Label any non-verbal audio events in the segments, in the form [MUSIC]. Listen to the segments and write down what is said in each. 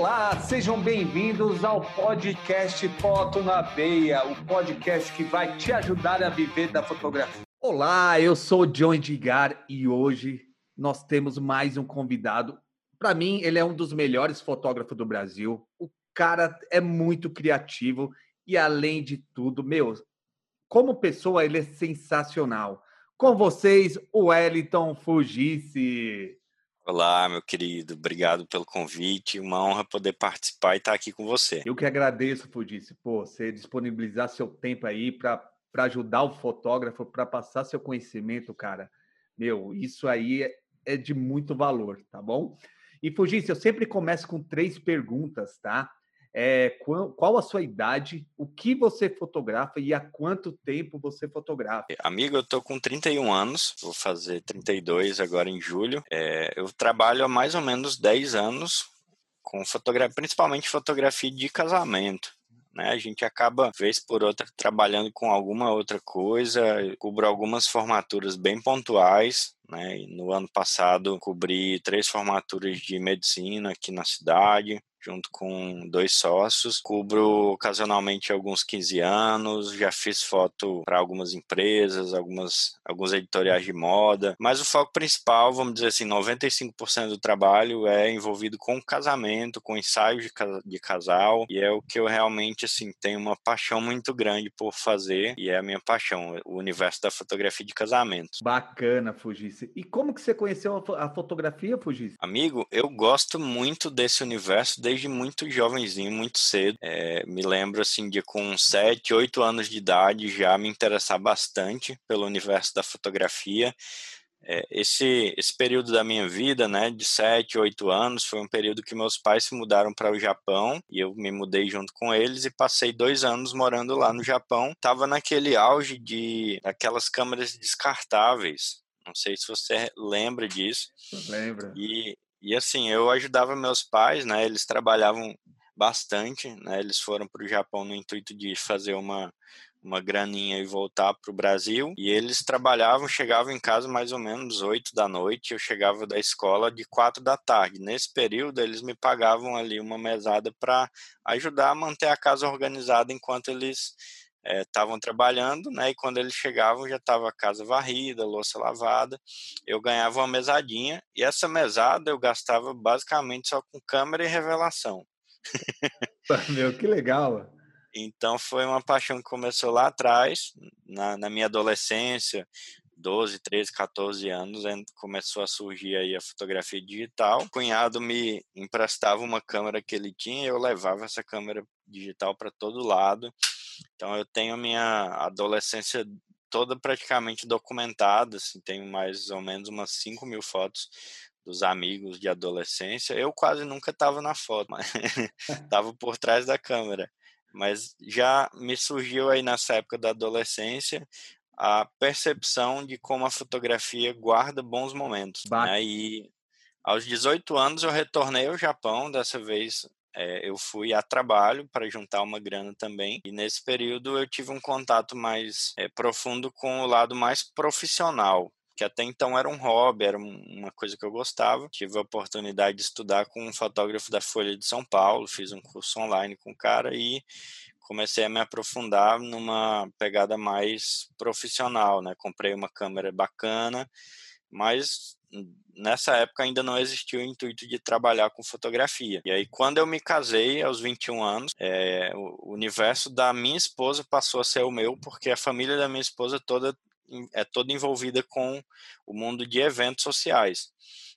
Olá, sejam bem-vindos ao podcast Foto na Veia, o podcast que vai te ajudar a viver da fotografia. Olá, eu sou o John Edgar e hoje nós temos mais um convidado. Para mim, ele é um dos melhores fotógrafos do Brasil. O cara é muito criativo e, além de tudo, meu, como pessoa, ele é sensacional. Com vocês, o Wellington Fugisse. Olá, meu querido, obrigado pelo convite. Uma honra poder participar e estar aqui com você. Eu que agradeço, Fudice, pô, você disponibilizar seu tempo aí para ajudar o fotógrafo, para passar seu conhecimento, cara. Meu, isso aí é, é de muito valor, tá bom? E Fugice, eu sempre começo com três perguntas, tá? É, qual, qual, a sua idade, o que você fotografa e há quanto tempo você fotografa? Amigo, eu tô com 31 anos, vou fazer 32 agora em julho. É, eu trabalho há mais ou menos 10 anos com fotografia, principalmente fotografia de casamento. Né? A gente acaba, vez por outra, trabalhando com alguma outra coisa, cubro algumas formaturas bem pontuais, né? No ano passado, cobri três formaturas de medicina aqui na cidade junto com dois sócios. Cubro ocasionalmente alguns 15 anos, já fiz foto para algumas empresas, algumas, alguns editoriais de moda, mas o foco principal, vamos dizer assim, 95% do trabalho é envolvido com casamento, com ensaios de, de casal, e é o que eu realmente assim tenho uma paixão muito grande por fazer, e é a minha paixão, o universo da fotografia de casamento. Bacana, E como que você conheceu a fotografia, Fugice? Amigo, eu gosto muito desse universo desde muito jovenzinho, muito cedo. É, me lembro assim de com 7, 8 anos de idade já me interessar bastante pelo universo da fotografia. É, esse, esse período da minha vida, né, de 7, 8 anos, foi um período que meus pais se mudaram para o Japão e eu me mudei junto com eles e passei dois anos morando lá no Japão. Tava naquele auge de aquelas câmeras descartáveis. Não sei se você lembra disso. Lembra. E e assim, eu ajudava meus pais, né? Eles trabalhavam bastante, né? Eles foram para o Japão no intuito de fazer uma uma graninha e voltar para o Brasil. E eles trabalhavam, chegavam em casa mais ou menos 8 da noite. Eu chegava da escola de 4 da tarde. Nesse período, eles me pagavam ali uma mesada para ajudar a manter a casa organizada enquanto eles estavam é, trabalhando, né? E quando eles chegavam já estava a casa varrida, louça lavada. Eu ganhava uma mesadinha e essa mesada eu gastava basicamente só com câmera e revelação. [LAUGHS] Meu, que legal! Então foi uma paixão que começou lá atrás, na, na minha adolescência, 12, 13, 14 anos, começou a surgir aí a fotografia digital. O cunhado me emprestava uma câmera que ele tinha, eu levava essa câmera digital para todo lado então eu tenho minha adolescência toda praticamente documentada, assim, tenho mais ou menos umas 5 mil fotos dos amigos de adolescência. Eu quase nunca estava na foto, mas [LAUGHS] [LAUGHS] estava por trás da câmera. Mas já me surgiu aí nessa época da adolescência a percepção de como a fotografia guarda bons momentos. Né? E aos 18 anos eu retornei ao Japão, dessa vez é, eu fui a trabalho para juntar uma grana também, e nesse período eu tive um contato mais é, profundo com o lado mais profissional, que até então era um hobby, era uma coisa que eu gostava. Tive a oportunidade de estudar com um fotógrafo da Folha de São Paulo, fiz um curso online com o cara e comecei a me aprofundar numa pegada mais profissional, né? Comprei uma câmera bacana, mas nessa época ainda não existia o intuito de trabalhar com fotografia. E aí, quando eu me casei, aos 21 anos, é, o universo da minha esposa passou a ser o meu, porque a família da minha esposa toda é toda envolvida com o mundo de eventos sociais.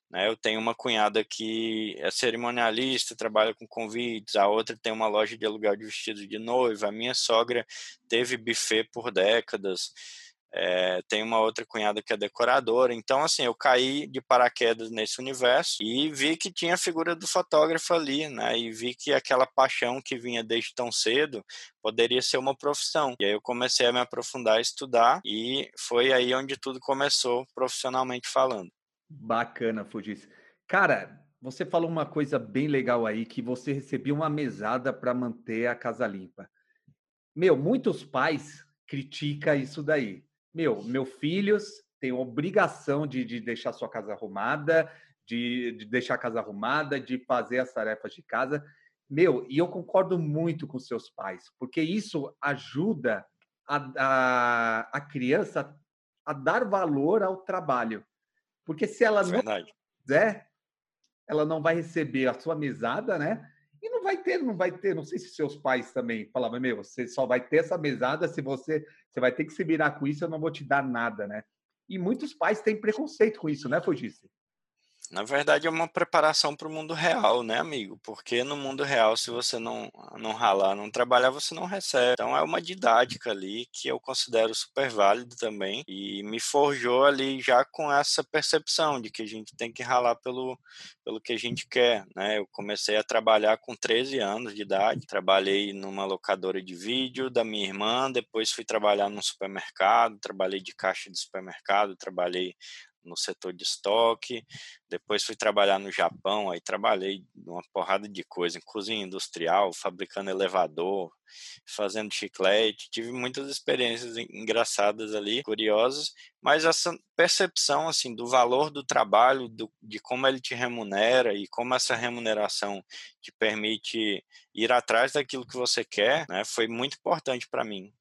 Né? Eu tenho uma cunhada que é cerimonialista, trabalha com convites, a outra tem uma loja de aluguel de vestidos de noiva, a minha sogra teve buffet por décadas. É, tem uma outra cunhada que é decoradora. Então, assim, eu caí de paraquedas nesse universo e vi que tinha a figura do fotógrafo ali, né? E vi que aquela paixão que vinha desde tão cedo poderia ser uma profissão. E aí eu comecei a me aprofundar, a estudar e foi aí onde tudo começou, profissionalmente falando. Bacana, Fugis. Cara, você falou uma coisa bem legal aí, que você recebia uma mesada para manter a casa limpa. Meu, muitos pais criticam isso daí meu, meus filhos têm obrigação de, de deixar sua casa arrumada, de, de deixar a casa arrumada, de fazer as tarefas de casa. Meu, e eu concordo muito com seus pais, porque isso ajuda a, a, a criança a dar valor ao trabalho. Porque se ela não quiser, ela não vai receber a sua mesada, né? E não vai ter, não vai ter, não sei se seus pais também falavam, meu, você só vai ter essa mesada se você, você vai ter que se virar com isso, eu não vou te dar nada, né? E muitos pais têm preconceito com isso, né, Fugice? Na verdade, é uma preparação para o mundo real, né, amigo? Porque no mundo real, se você não, não ralar, não trabalhar, você não recebe. Então, é uma didática ali que eu considero super válida também e me forjou ali já com essa percepção de que a gente tem que ralar pelo, pelo que a gente quer, né? Eu comecei a trabalhar com 13 anos de idade, trabalhei numa locadora de vídeo da minha irmã, depois fui trabalhar num supermercado, trabalhei de caixa de supermercado, trabalhei no setor de estoque. Depois fui trabalhar no Japão, aí trabalhei numa porrada de coisa, em cozinha industrial, fabricando elevador, fazendo chiclete. Tive muitas experiências engraçadas ali, curiosas, mas essa percepção assim do valor do trabalho, do, de como ele te remunera e como essa remuneração te permite ir atrás daquilo que você quer, né, foi muito importante para mim.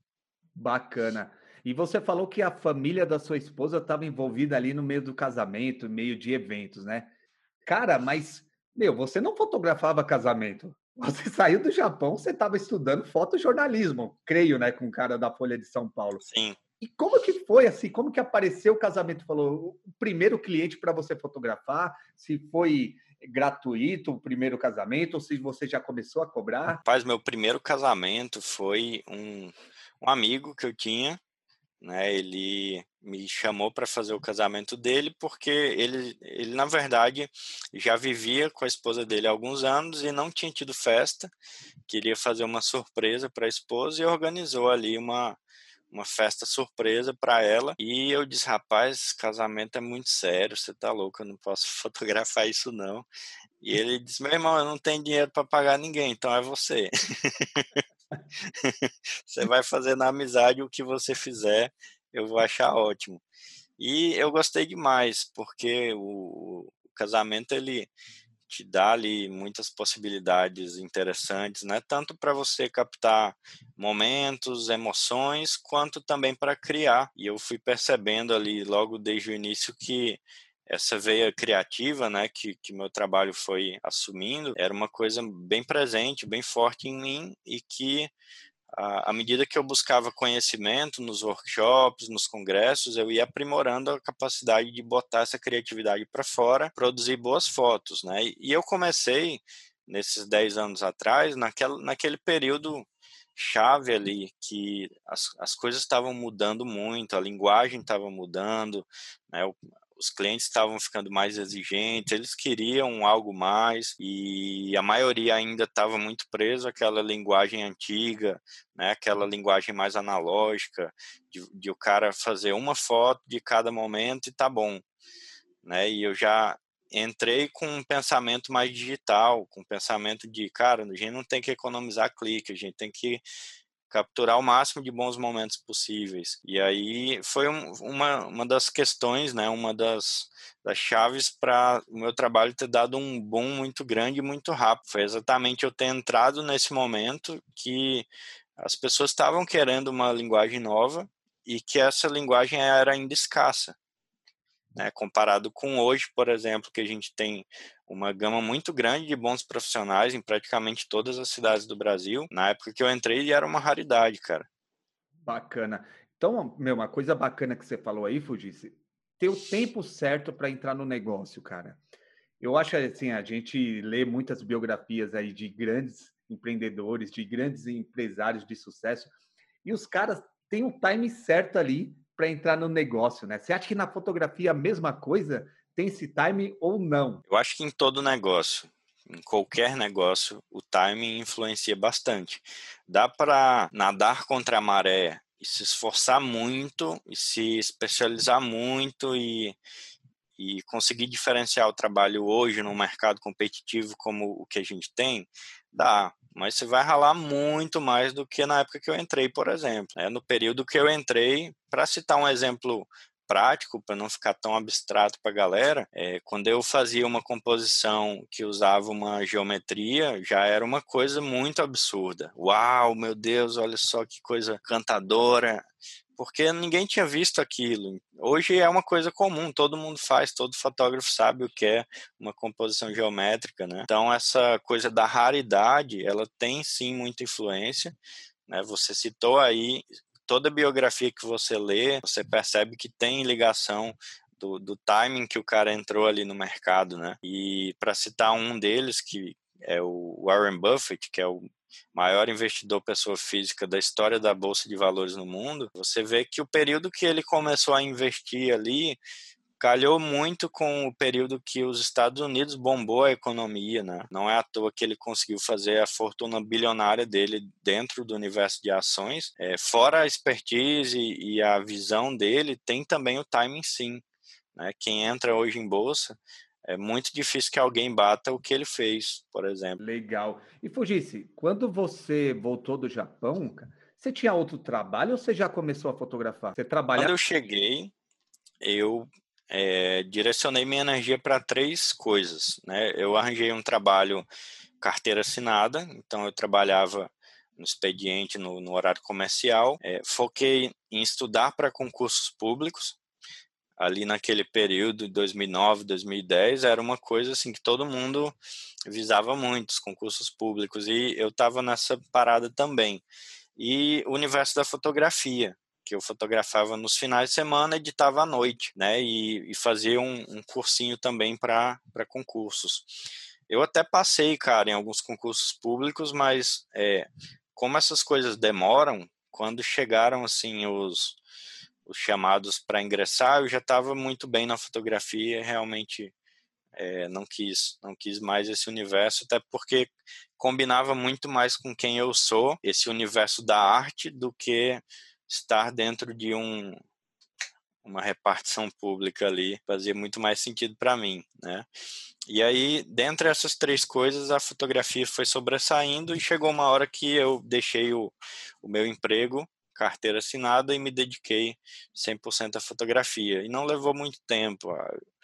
Bacana. E você falou que a família da sua esposa estava envolvida ali no meio do casamento, meio de eventos, né? Cara, mas, meu, você não fotografava casamento. [LAUGHS] Você saiu do Japão, você estava estudando fotojornalismo, creio, né, com o cara da Folha de São Paulo. Sim. E como que foi assim? Como que apareceu o casamento? Falou o primeiro cliente para você fotografar? Se foi gratuito o primeiro casamento ou se você já começou a cobrar? Rapaz, meu primeiro casamento foi um, um amigo que eu tinha né? Ele me chamou para fazer o casamento dele porque ele, ele na verdade já vivia com a esposa dele há alguns anos e não tinha tido festa, queria fazer uma surpresa para a esposa e organizou ali uma uma festa surpresa para ela. E eu disse rapaz casamento é muito sério você tá louco eu não posso [LAUGHS] fotografar isso não. E ele disse meu irmão eu não tenho dinheiro para pagar ninguém então é você [LAUGHS] [LAUGHS] você vai fazer na amizade o que você fizer, eu vou achar ótimo. E eu gostei demais, porque o, o casamento ele te dá ali muitas possibilidades interessantes, né? Tanto para você captar momentos, emoções, quanto também para criar. E eu fui percebendo ali logo desde o início que essa veia criativa, né, que, que meu trabalho foi assumindo, era uma coisa bem presente, bem forte em mim e que à medida que eu buscava conhecimento nos workshops, nos congressos, eu ia aprimorando a capacidade de botar essa criatividade para fora, produzir boas fotos, né? E eu comecei nesses 10 anos atrás, naquela, naquele período chave ali que as, as coisas estavam mudando muito, a linguagem estava mudando, né? Os clientes estavam ficando mais exigentes, eles queriam algo mais e a maioria ainda estava muito preso àquela linguagem antiga, né, aquela linguagem mais analógica, de, de o cara fazer uma foto de cada momento e tá bom. Né, e eu já entrei com um pensamento mais digital, com um pensamento de, cara, a gente não tem que economizar clique, a gente tem que capturar o máximo de bons momentos possíveis. E aí foi um, uma, uma das questões, né, uma das, das chaves para o meu trabalho ter dado um boom muito grande e muito rápido. Foi exatamente eu ter entrado nesse momento que as pessoas estavam querendo uma linguagem nova e que essa linguagem era ainda escassa. Né, comparado com hoje, por exemplo, que a gente tem uma gama muito grande de bons profissionais em praticamente todas as cidades do Brasil. Na época que eu entrei, era uma raridade, cara. Bacana. Então, meu, uma coisa bacana que você falou aí, Fugice, ter o tempo certo para entrar no negócio, cara. Eu acho assim, a gente lê muitas biografias aí de grandes empreendedores, de grandes empresários de sucesso, e os caras têm o time certo ali para entrar no negócio, né? Você acha que na fotografia a mesma coisa? tem esse time ou não? Eu acho que em todo negócio, em qualquer negócio, o timing influencia bastante. Dá para nadar contra a maré e se esforçar muito e se especializar muito e, e conseguir diferenciar o trabalho hoje num mercado competitivo como o que a gente tem, dá. Mas você vai ralar muito mais do que na época que eu entrei, por exemplo. Né? No período que eu entrei, para citar um exemplo prático, para não ficar tão abstrato para a galera, é, quando eu fazia uma composição que usava uma geometria, já era uma coisa muito absurda. Uau, meu Deus, olha só que coisa cantadora porque ninguém tinha visto aquilo. Hoje é uma coisa comum, todo mundo faz, todo fotógrafo sabe o que é uma composição geométrica, né? Então essa coisa da raridade, ela tem sim muita influência, né? Você citou aí toda biografia que você lê, você percebe que tem ligação do, do timing que o cara entrou ali no mercado, né? E para citar um deles que é o Warren Buffett, que é o maior investidor pessoa física da história da bolsa de valores no mundo, você vê que o período que ele começou a investir ali calhou muito com o período que os Estados Unidos bombou a economia, né? Não é à toa que ele conseguiu fazer a fortuna bilionária dele dentro do universo de ações. É, fora a expertise e a visão dele, tem também o timing sim. Né? Quem entra hoje em bolsa é muito difícil que alguém bata o que ele fez, por exemplo. Legal. E Fugice, quando você voltou do Japão, você tinha outro trabalho ou você já começou a fotografar? Você trabalha? Quando eu cheguei, eu é, direcionei minha energia para três coisas. Né? Eu arranjei um trabalho carteira assinada, então eu trabalhava no expediente, no, no horário comercial. É, foquei em estudar para concursos públicos, ali naquele período, 2009, 2010, era uma coisa assim que todo mundo visava muito, os concursos públicos, e eu estava nessa parada também. E o universo da fotografia, que eu fotografava nos finais de semana, editava à noite, né, e, e fazia um, um cursinho também para concursos. Eu até passei, cara, em alguns concursos públicos, mas é, como essas coisas demoram, quando chegaram assim os os chamados para ingressar, eu já estava muito bem na fotografia, realmente é, não quis, não quis mais esse universo, até porque combinava muito mais com quem eu sou, esse universo da arte, do que estar dentro de um uma repartição pública ali fazia muito mais sentido para mim, né? E aí, dentre essas três coisas, a fotografia foi sobressaindo e chegou uma hora que eu deixei o, o meu emprego carteira assinada e me dediquei 100% à fotografia. E não levou muito tempo,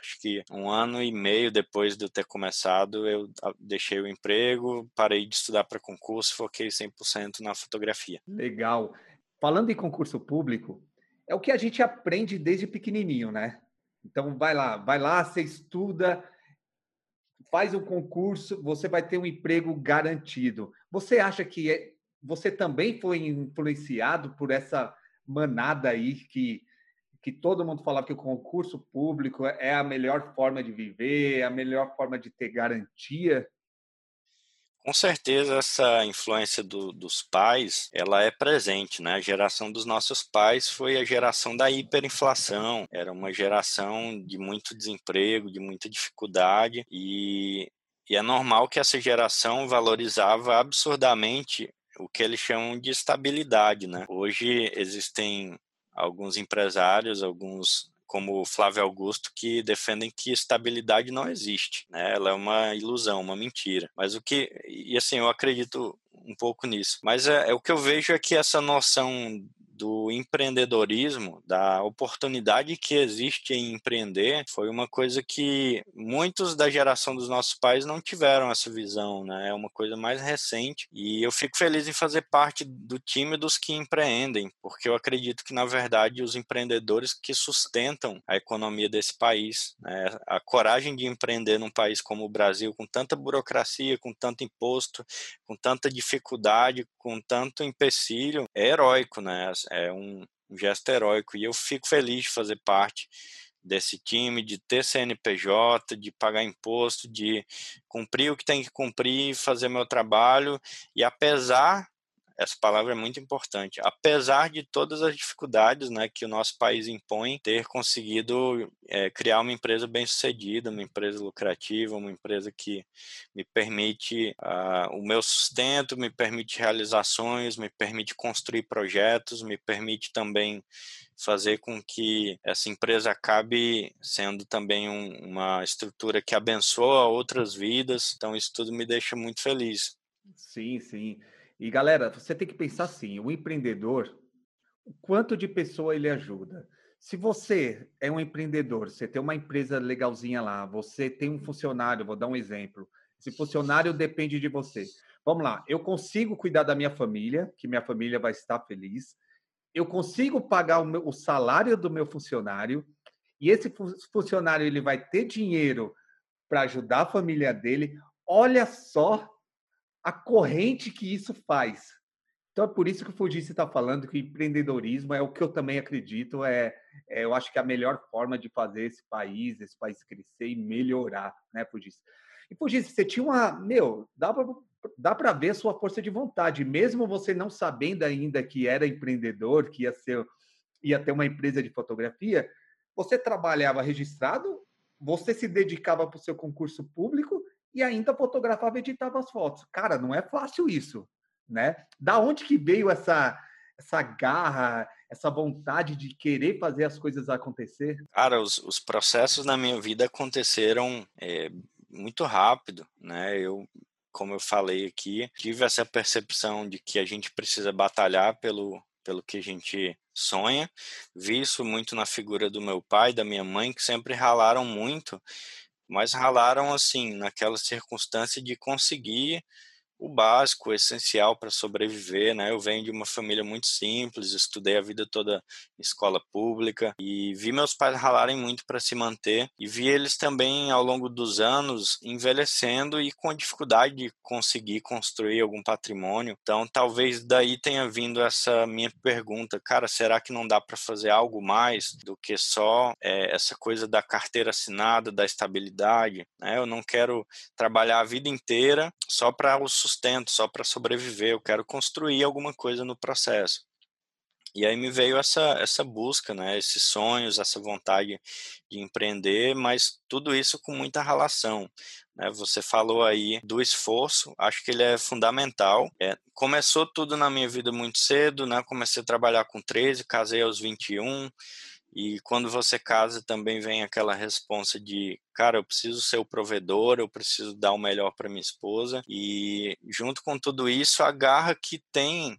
acho que um ano e meio depois de eu ter começado, eu deixei o emprego, parei de estudar para concurso, foquei 100% na fotografia. Legal. Falando em concurso público, é o que a gente aprende desde pequenininho, né? Então vai lá, vai lá, você estuda, faz o concurso, você vai ter um emprego garantido. Você acha que é, você também foi influenciado por essa manada aí que, que todo mundo falava que o concurso público é a melhor forma de viver, a melhor forma de ter garantia? Com certeza essa influência do, dos pais, ela é presente, né? A geração dos nossos pais foi a geração da hiperinflação, era uma geração de muito desemprego, de muita dificuldade e, e é normal que essa geração valorizava absurdamente o que eles chamam de estabilidade, né? Hoje existem alguns empresários, alguns como o Flávio Augusto, que defendem que estabilidade não existe, né? Ela é uma ilusão, uma mentira. Mas o que e assim eu acredito um pouco nisso. Mas é, é o que eu vejo é que essa noção do empreendedorismo, da oportunidade que existe em empreender, foi uma coisa que muitos da geração dos nossos pais não tiveram essa visão, né? É uma coisa mais recente e eu fico feliz em fazer parte do time dos que empreendem, porque eu acredito que na verdade os empreendedores que sustentam a economia desse país, né? a coragem de empreender num país como o Brasil, com tanta burocracia, com tanto imposto, com tanta dificuldade, com tanto empecilho, é heróico, né? é um, gesto heróico e eu fico feliz de fazer parte desse time, de ter CNPJ, de pagar imposto, de cumprir o que tem que cumprir, fazer meu trabalho e apesar essa palavra é muito importante. Apesar de todas as dificuldades né, que o nosso país impõe, ter conseguido é, criar uma empresa bem sucedida, uma empresa lucrativa, uma empresa que me permite uh, o meu sustento, me permite realizações, me permite construir projetos, me permite também fazer com que essa empresa acabe sendo também um, uma estrutura que abençoa outras vidas. Então, isso tudo me deixa muito feliz. Sim, sim. E galera, você tem que pensar assim: o empreendedor, o quanto de pessoa ele ajuda? Se você é um empreendedor, você tem uma empresa legalzinha lá, você tem um funcionário, vou dar um exemplo. Esse funcionário depende de você. Vamos lá, eu consigo cuidar da minha família, que minha família vai estar feliz. Eu consigo pagar o, meu, o salário do meu funcionário e esse funcionário ele vai ter dinheiro para ajudar a família dele. Olha só a corrente que isso faz. Então é por isso que o Fujice está falando que empreendedorismo é o que eu também acredito, é, é, eu acho que é a melhor forma de fazer esse país, esse país crescer e melhorar, né, Fujice? E Fujice, você tinha uma, meu, dá para dá para ver sua força de vontade, mesmo você não sabendo ainda que era empreendedor, que ia ser ia ter uma empresa de fotografia, você trabalhava registrado, você se dedicava para o seu concurso público e ainda fotografava e editava as fotos. Cara, não é fácil isso né? Da onde que veio essa essa garra, essa vontade de querer fazer as coisas acontecer? Cara, os, os processos na minha vida aconteceram é, muito rápido, né? Eu, como eu falei aqui, tive essa percepção de que a gente precisa batalhar pelo pelo que a gente sonha. Vi isso muito na figura do meu pai, da minha mãe, que sempre ralaram muito, mas ralaram assim naquela circunstância de conseguir o básico, o essencial para sobreviver, né? Eu venho de uma família muito simples, estudei a vida toda em escola pública e vi meus pais ralarem muito para se manter e vi eles também ao longo dos anos envelhecendo e com dificuldade de conseguir construir algum patrimônio. Então, talvez daí tenha vindo essa minha pergunta, cara, será que não dá para fazer algo mais do que só é, essa coisa da carteira assinada, da estabilidade? Né? Eu não quero trabalhar a vida inteira só para os sustento, só para sobreviver, eu quero construir alguma coisa no processo. E aí me veio essa, essa busca, né, esses sonhos, essa vontade de empreender, mas tudo isso com muita relação. Né? Você falou aí do esforço, acho que ele é fundamental. É, começou tudo na minha vida muito cedo, né? comecei a trabalhar com 13, casei aos 21, e quando você casa também vem aquela resposta de, cara, eu preciso ser o provedor, eu preciso dar o melhor para minha esposa. E junto com tudo isso, a garra que tem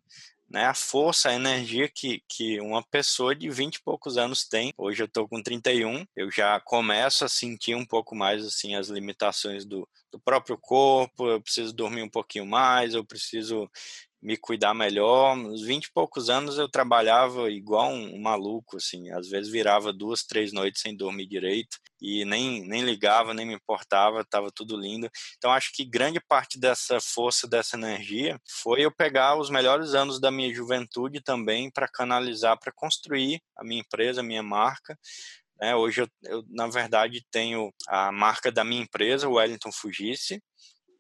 né, a força, a energia que, que uma pessoa de 20 e poucos anos tem. Hoje eu estou com 31, eu já começo a sentir um pouco mais assim as limitações do, do próprio corpo, eu preciso dormir um pouquinho mais, eu preciso me cuidar melhor. Nos 20 e poucos anos eu trabalhava igual um, um, maluco, assim, às vezes virava duas, três noites sem dormir direito e nem, nem ligava, nem me importava, estava tudo lindo. Então acho que grande parte dessa força, dessa energia foi eu pegar os melhores anos da minha juventude também para canalizar, para construir a minha empresa, a minha marca. É, hoje eu, eu, na verdade, tenho a marca da minha empresa, Wellington Fugisse,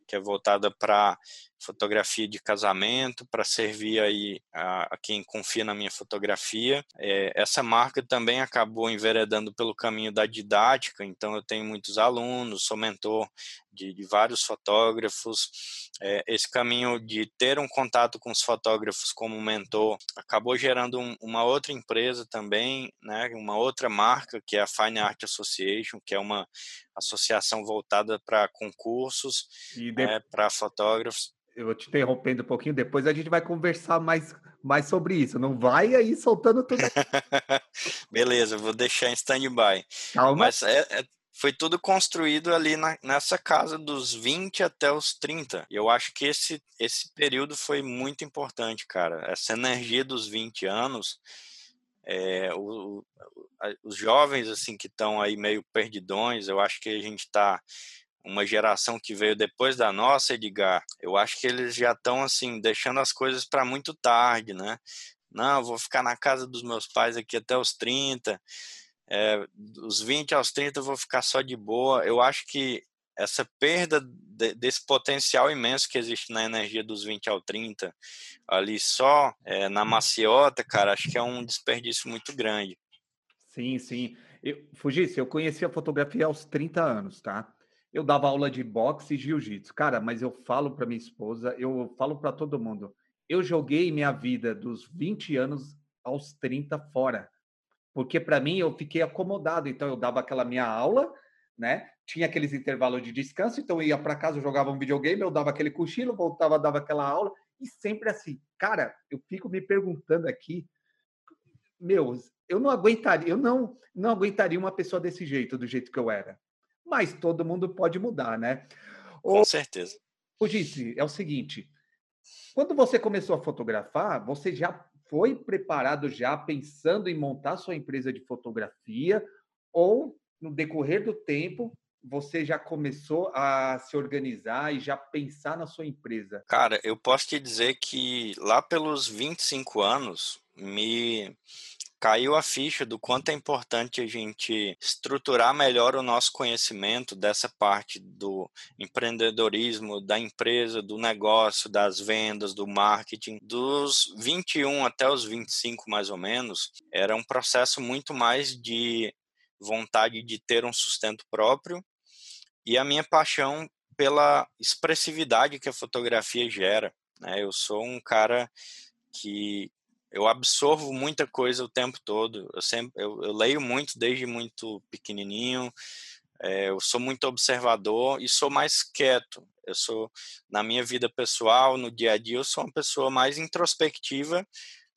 que é voltada para fotografia de casamento, para servir aí a, a, quem confia na minha fotografia. É, essa marca também acabou enveredando pelo caminho da didática, então eu tenho muitos alunos, sou mentor de, de vários fotógrafos. É, esse caminho de ter um contato com os fotógrafos como mentor acabou gerando um, uma outra empresa também, né, uma outra marca que é a Fine Art Association, que é uma associação voltada para concursos, de... é, para fotógrafos eu vou te interrompendo um pouquinho, depois a gente vai conversar mais, mais sobre isso. Não vai aí soltando tudo. [LAUGHS] Beleza, vou deixar em stand-by. Calma. Mas é, é, foi tudo construído ali na, nessa casa dos 20 até os 30. E eu acho que esse, esse período foi muito importante, cara. Essa energia dos 20 anos. É, o, os jovens assim que estão aí meio perdidões, eu acho que a gente está uma geração que veio depois da nossa, Edgar, eu acho que eles já estão assim deixando as coisas para muito tarde, né? Não, vou ficar na casa dos meus pais aqui até os 30, é, dos 20 aos 30 eu vou ficar só de boa. Eu acho que essa perda de, desse potencial imenso que existe na energia dos 20 ao 30, ali só é, na maciota, cara, acho que é um desperdício muito grande. Sim, sim. Eu, Fugisse, eu conheci a fotografia aos 30 anos, tá? Eu dava aula de boxe e jiu-jitsu. Cara, mas eu falo para minha esposa, eu falo para todo mundo. Eu joguei minha vida dos 20 anos aos 30 fora. Porque para mim eu fiquei acomodado, então eu dava aquela minha aula, né? Tinha aqueles intervalos de descanso, então eu ia para casa, eu jogava um videogame, eu dava aquele cochilo, voltava, dava aquela aula e sempre assim. Cara, eu fico me perguntando aqui meu, eu não aguentaria, eu não, não aguentaria uma pessoa desse jeito, do jeito que eu era. Mas todo mundo pode mudar, né? Com Ou, certeza. O disse, é o seguinte, quando você começou a fotografar, você já foi preparado já pensando em montar sua empresa de fotografia ou no decorrer do tempo você já começou a se organizar e já pensar na sua empresa? Cara, eu posso te dizer que lá pelos 25 anos me caiu a ficha do quanto é importante a gente estruturar melhor o nosso conhecimento dessa parte do empreendedorismo, da empresa, do negócio, das vendas, do marketing. Dos 21 até os 25, mais ou menos, era um processo muito mais de vontade de ter um sustento próprio e a minha paixão pela expressividade que a fotografia gera. Né? Eu sou um cara que eu absorvo muita coisa o tempo todo. Eu sempre eu, eu leio muito desde muito pequenininho. É, eu sou muito observador e sou mais quieto. Eu sou na minha vida pessoal, no dia a dia, eu sou uma pessoa mais introspectiva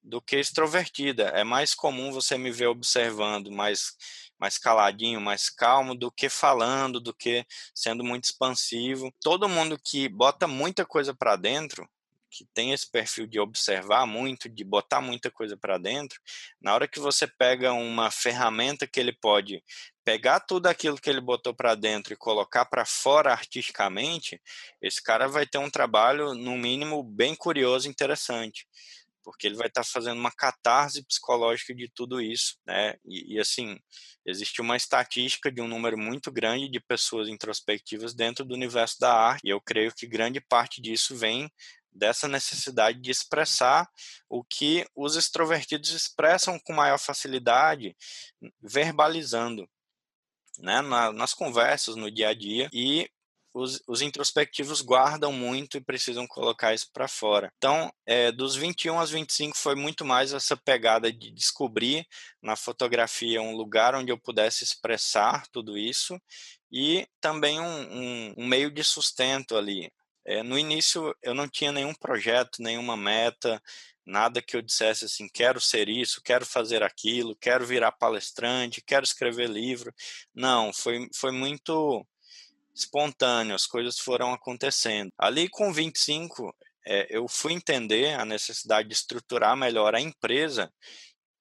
do que extrovertida. É mais comum você me ver observando, mais mais caladinho, mais calmo do que falando, do que sendo muito expansivo. Todo mundo que bota muita coisa para dentro, que tem esse perfil de observar muito, de botar muita coisa para dentro, na hora que você pega uma ferramenta que ele pode pegar tudo aquilo que ele botou para dentro e colocar para fora artisticamente, esse cara vai ter um trabalho, no mínimo, bem curioso e interessante porque ele vai estar tá fazendo uma catarse psicológica de tudo isso, né? E, e, assim, existe uma estatística de um número muito grande de pessoas introspectivas dentro do universo da arte, e eu creio que grande parte disso vem dessa necessidade de expressar o que os extrovertidos expressam com maior facilidade, verbalizando, né, nas conversas, no dia a dia, e os, os introspectivos guardam muito e precisam colocar isso para fora. Então, é, dos 21 aos 25 foi muito mais essa pegada de descobrir na fotografia um lugar onde eu pudesse expressar tudo isso e também um, um, um meio de sustento ali. É, no início eu não tinha nenhum projeto, nenhuma meta, nada que eu dissesse assim, quero ser isso, quero fazer aquilo, quero virar palestrante, quero escrever livro. Não, foi, foi muito espontâneo, as coisas foram acontecendo. Ali com 25, é, eu fui entender a necessidade de estruturar melhor a empresa,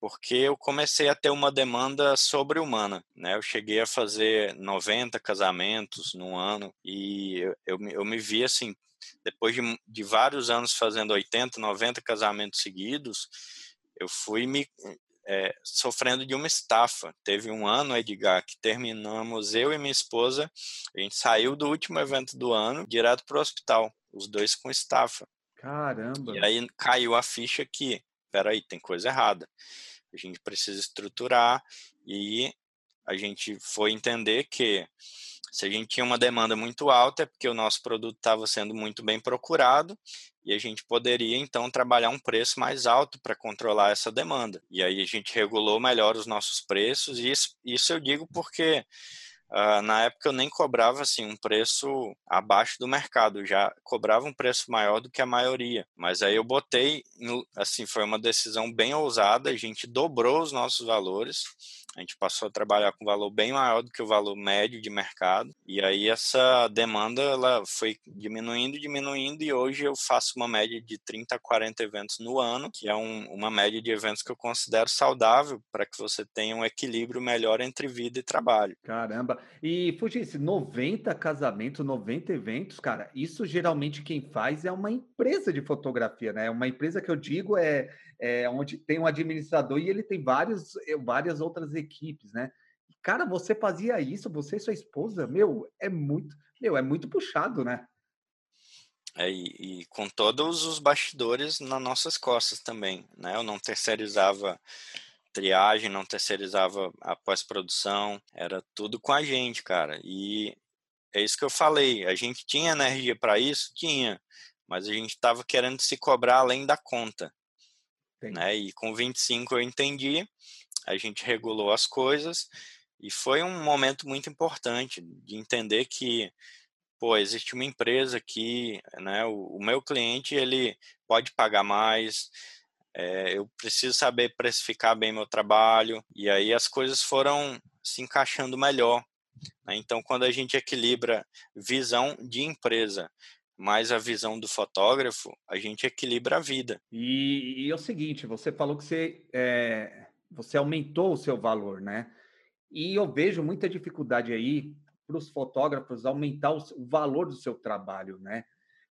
porque eu comecei a ter uma demanda sobre-humana. Né? Eu cheguei a fazer 90 casamentos no ano e eu, eu, eu me vi assim, depois de, de vários anos fazendo 80, 90 casamentos seguidos, eu fui me é, sofrendo de uma estafa. Teve um ano, Edgar, que terminamos, eu e minha esposa, a gente saiu do último evento do ano direto para o hospital, os dois com estafa. Caramba! E aí caiu a ficha que, peraí, tem coisa errada. A gente precisa estruturar e a gente foi entender que se a gente tinha uma demanda muito alta, é porque o nosso produto estava sendo muito bem procurado e a gente poderia então trabalhar um preço mais alto para controlar essa demanda. E aí a gente regulou melhor os nossos preços, e isso, isso eu digo porque Uh, na época eu nem cobrava assim um preço abaixo do mercado, já cobrava um preço maior do que a maioria. Mas aí eu botei, assim, foi uma decisão bem ousada, a gente dobrou os nossos valores a gente passou a trabalhar com valor bem maior do que o valor médio de mercado. E aí essa demanda ela foi diminuindo, diminuindo e hoje eu faço uma média de 30 a 40 eventos no ano, que é um, uma média de eventos que eu considero saudável para que você tenha um equilíbrio melhor entre vida e trabalho. Caramba. E Fugice, 90 casamentos, 90 eventos, cara, isso geralmente quem faz é uma empresa de fotografia, né? Uma empresa que eu digo é é, onde tem um administrador e ele tem vários, eh, várias outras equipes, né? Cara, você fazia isso, você e sua esposa, meu, é muito, meu, é muito puxado, né? É, e, e, com todos os bastidores nas nossas costas também, né? Eu não terceirizava triagem, não terceirizava a pós-produção, era tudo com a gente, cara. E é isso que eu falei, a gente tinha energia para isso? Tinha, mas a gente estava querendo se cobrar além da conta. Né? E com 25 eu entendi, a gente regulou as coisas e foi um momento muito importante de entender que pô, existe uma empresa que, né, o, o meu cliente ele pode pagar mais, é, eu preciso saber precificar bem meu trabalho, e aí as coisas foram se encaixando melhor. Né? Então, quando a gente equilibra visão de empresa mais a visão do fotógrafo, a gente equilibra a vida. E, e é o seguinte, você falou que você, é, você aumentou o seu valor, né? E eu vejo muita dificuldade aí para os fotógrafos aumentar o, valor do seu trabalho, né?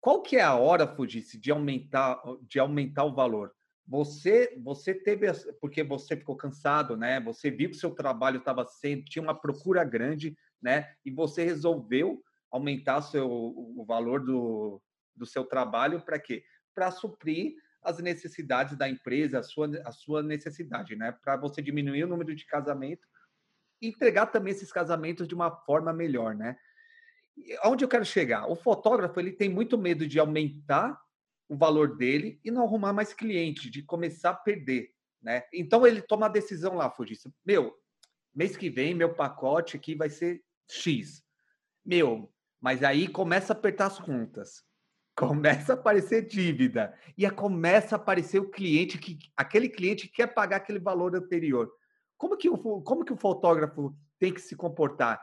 Qual que é a hora, Fujice, de aumentar, de aumentar o valor? Você, você teve, porque você ficou cansado, né? Você viu que seu trabalho estava sendo, tinha uma procura grande, né? E você resolveu aumentar seu, o valor do, do seu trabalho para quê? Para suprir as necessidades da empresa, a sua, a sua necessidade, né? Para você diminuir o número de casamento e entregar também esses casamentos de uma forma melhor, né? Onde eu quero chegar? O fotógrafo ele tem muito medo de aumentar o valor dele e não arrumar mais cliente, de começar a perder, né? Então ele toma a decisão lá, Fugista. Meu, mês que vem meu pacote aqui vai ser X. Meu, mas aí começa a apertar as contas. [LAUGHS] Começa a aparecer dívida. E começa a aparecer o cliente, que aquele cliente que quer pagar aquele valor anterior. Como que o, como que o fotógrafo tem que se comportar?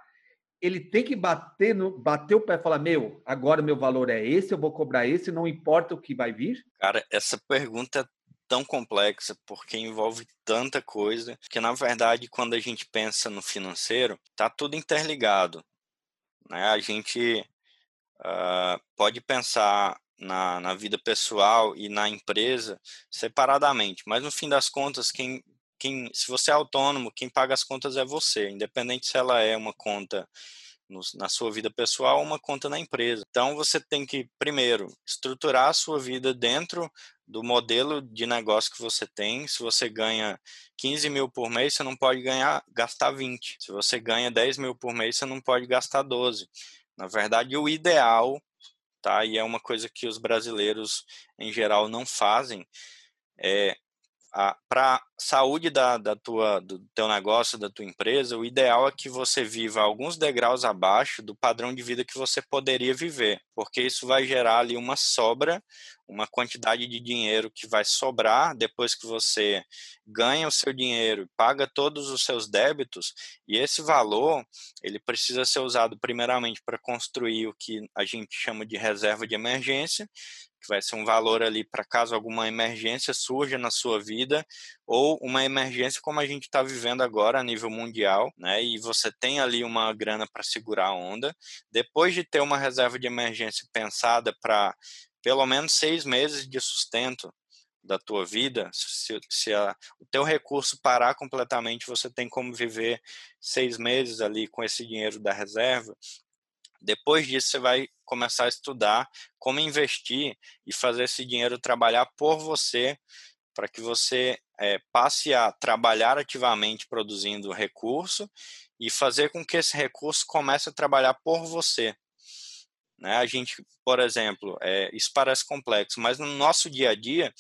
Ele tem que bater, no, bater o pé e falar: Meu, agora meu valor é esse, eu vou cobrar esse, não importa o que vai vir? Cara, essa pergunta é tão complexa porque envolve tanta coisa que, na verdade, quando a gente pensa no financeiro, tá tudo interligado. Né? A gente uh, pode pensar na, na vida pessoal e na empresa separadamente, mas no fim das contas, quem, quem, se você é autônomo, quem paga as contas é você, independente se ela é uma conta no, na sua vida pessoal ou uma conta na empresa. Então você tem que, primeiro, estruturar a sua vida dentro do modelo de negócio que você tem. Se você ganha 15 mil por mês, você não pode ganhar, gastar 20. Se você ganha 10 mil por mês, você não pode gastar 12. Na verdade, o ideal, tá? E é uma coisa que os brasileiros em geral não fazem, é para a saúde da, da tua, do teu negócio, da tua empresa, o ideal é que você viva alguns degraus abaixo do padrão de vida que você poderia viver, porque isso vai gerar ali uma sobra, uma quantidade de dinheiro que vai sobrar depois que você ganha o seu dinheiro, paga todos os seus débitos, e esse valor, ele precisa ser usado primeiramente para construir o que a gente chama de reserva de emergência, que vai ser um valor ali para caso alguma emergência surja na sua vida ou uma emergência como a gente está vivendo agora a nível mundial, né? E você tem ali uma grana para segurar a onda. Depois de ter uma reserva de emergência pensada para pelo menos seis meses de sustento da tua vida, se, se a, o teu recurso parar completamente, você tem como viver seis meses ali com esse dinheiro da reserva. Depois disso, você vai começar a estudar como investir e fazer esse dinheiro trabalhar por você, para que você é, passe a trabalhar ativamente produzindo recurso e fazer com que esse recurso comece a trabalhar por você. Né? A gente, por exemplo, é, isso parece complexo, mas no nosso dia a dia,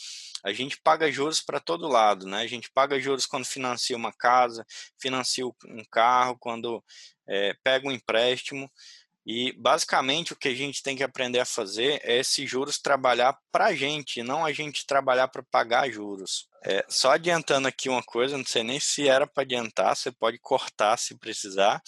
a gente paga juros para todo lado. Né? A gente paga juros quando financia uma casa, financia um carro, quando é, pega um empréstimo. E basicamente o que a gente tem que aprender a fazer é esses juros trabalhar para a gente, não a gente trabalhar para pagar juros. É, só adiantando aqui uma coisa, não sei nem se era para adiantar, você pode cortar se precisar.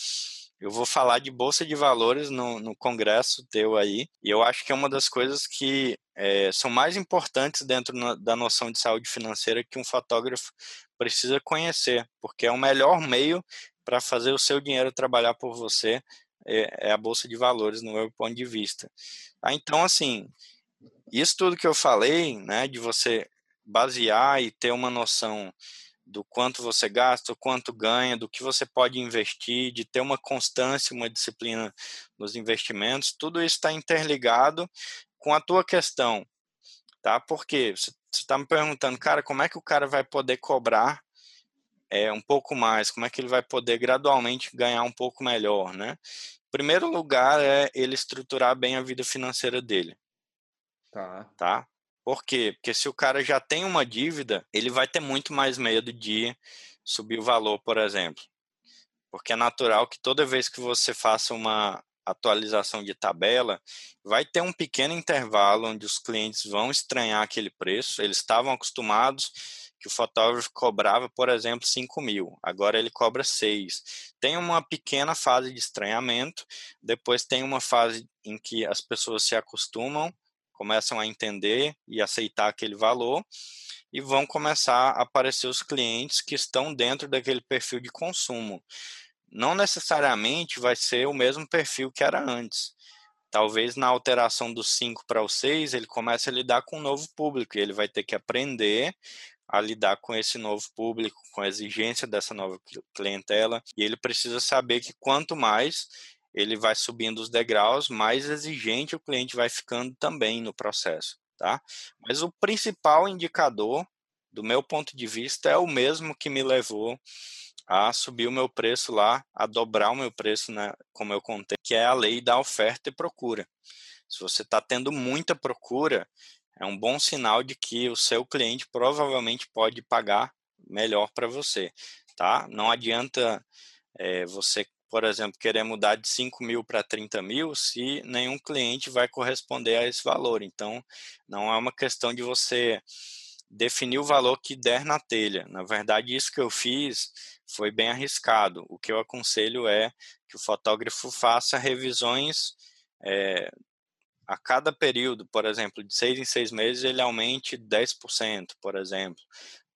Eu vou falar de bolsa de valores no, no congresso teu aí, e eu acho que é uma das coisas que é, são mais importantes dentro na, da noção de saúde financeira que um fotógrafo precisa conhecer, porque é o melhor meio para fazer o seu dinheiro trabalhar por você é, é a bolsa de valores no meu ponto de vista. Ah, então, assim, isso tudo que eu falei, né, de você basear e ter uma noção do quanto você gasta, o quanto ganha, do que você pode investir, de ter uma constância, uma disciplina nos investimentos, tudo isso está interligado com a tua questão, tá? Porque você está me perguntando, cara, como é que o cara vai poder cobrar é, um pouco mais, como é que ele vai poder gradualmente ganhar um pouco melhor, né? Primeiro lugar é ele estruturar bem a vida financeira dele. Tá. Tá? Por quê? Porque se o cara já tem uma dívida, ele vai ter muito mais medo de subir o valor, por exemplo. Porque é natural que toda vez que você faça uma atualização de tabela, vai ter um pequeno intervalo onde os clientes vão estranhar aquele preço. Eles estavam acostumados que o fotógrafo cobrava, por exemplo, 5 mil, agora ele cobra 6. Tem uma pequena fase de estranhamento, depois tem uma fase em que as pessoas se acostumam, começam a entender e aceitar aquele valor, e vão começar a aparecer os clientes que estão dentro daquele perfil de consumo não necessariamente vai ser o mesmo perfil que era antes. Talvez na alteração do 5 para o 6 ele comece a lidar com um novo público e ele vai ter que aprender a lidar com esse novo público, com a exigência dessa nova clientela, e ele precisa saber que quanto mais ele vai subindo os degraus, mais exigente o cliente vai ficando também no processo, tá? Mas o principal indicador, do meu ponto de vista, é o mesmo que me levou a subir o meu preço lá, a dobrar o meu preço, né, como eu contei, que é a lei da oferta e procura. Se você está tendo muita procura, é um bom sinal de que o seu cliente provavelmente pode pagar melhor para você, tá? Não adianta é, você, por exemplo, querer mudar de 5 mil para 30 mil se nenhum cliente vai corresponder a esse valor. Então, não é uma questão de você definir o valor que der na telha. Na verdade, isso que eu fiz foi bem arriscado. O que eu aconselho é que o fotógrafo faça revisões é, a cada período, por exemplo, de seis em seis meses, ele aumente 10%, por exemplo.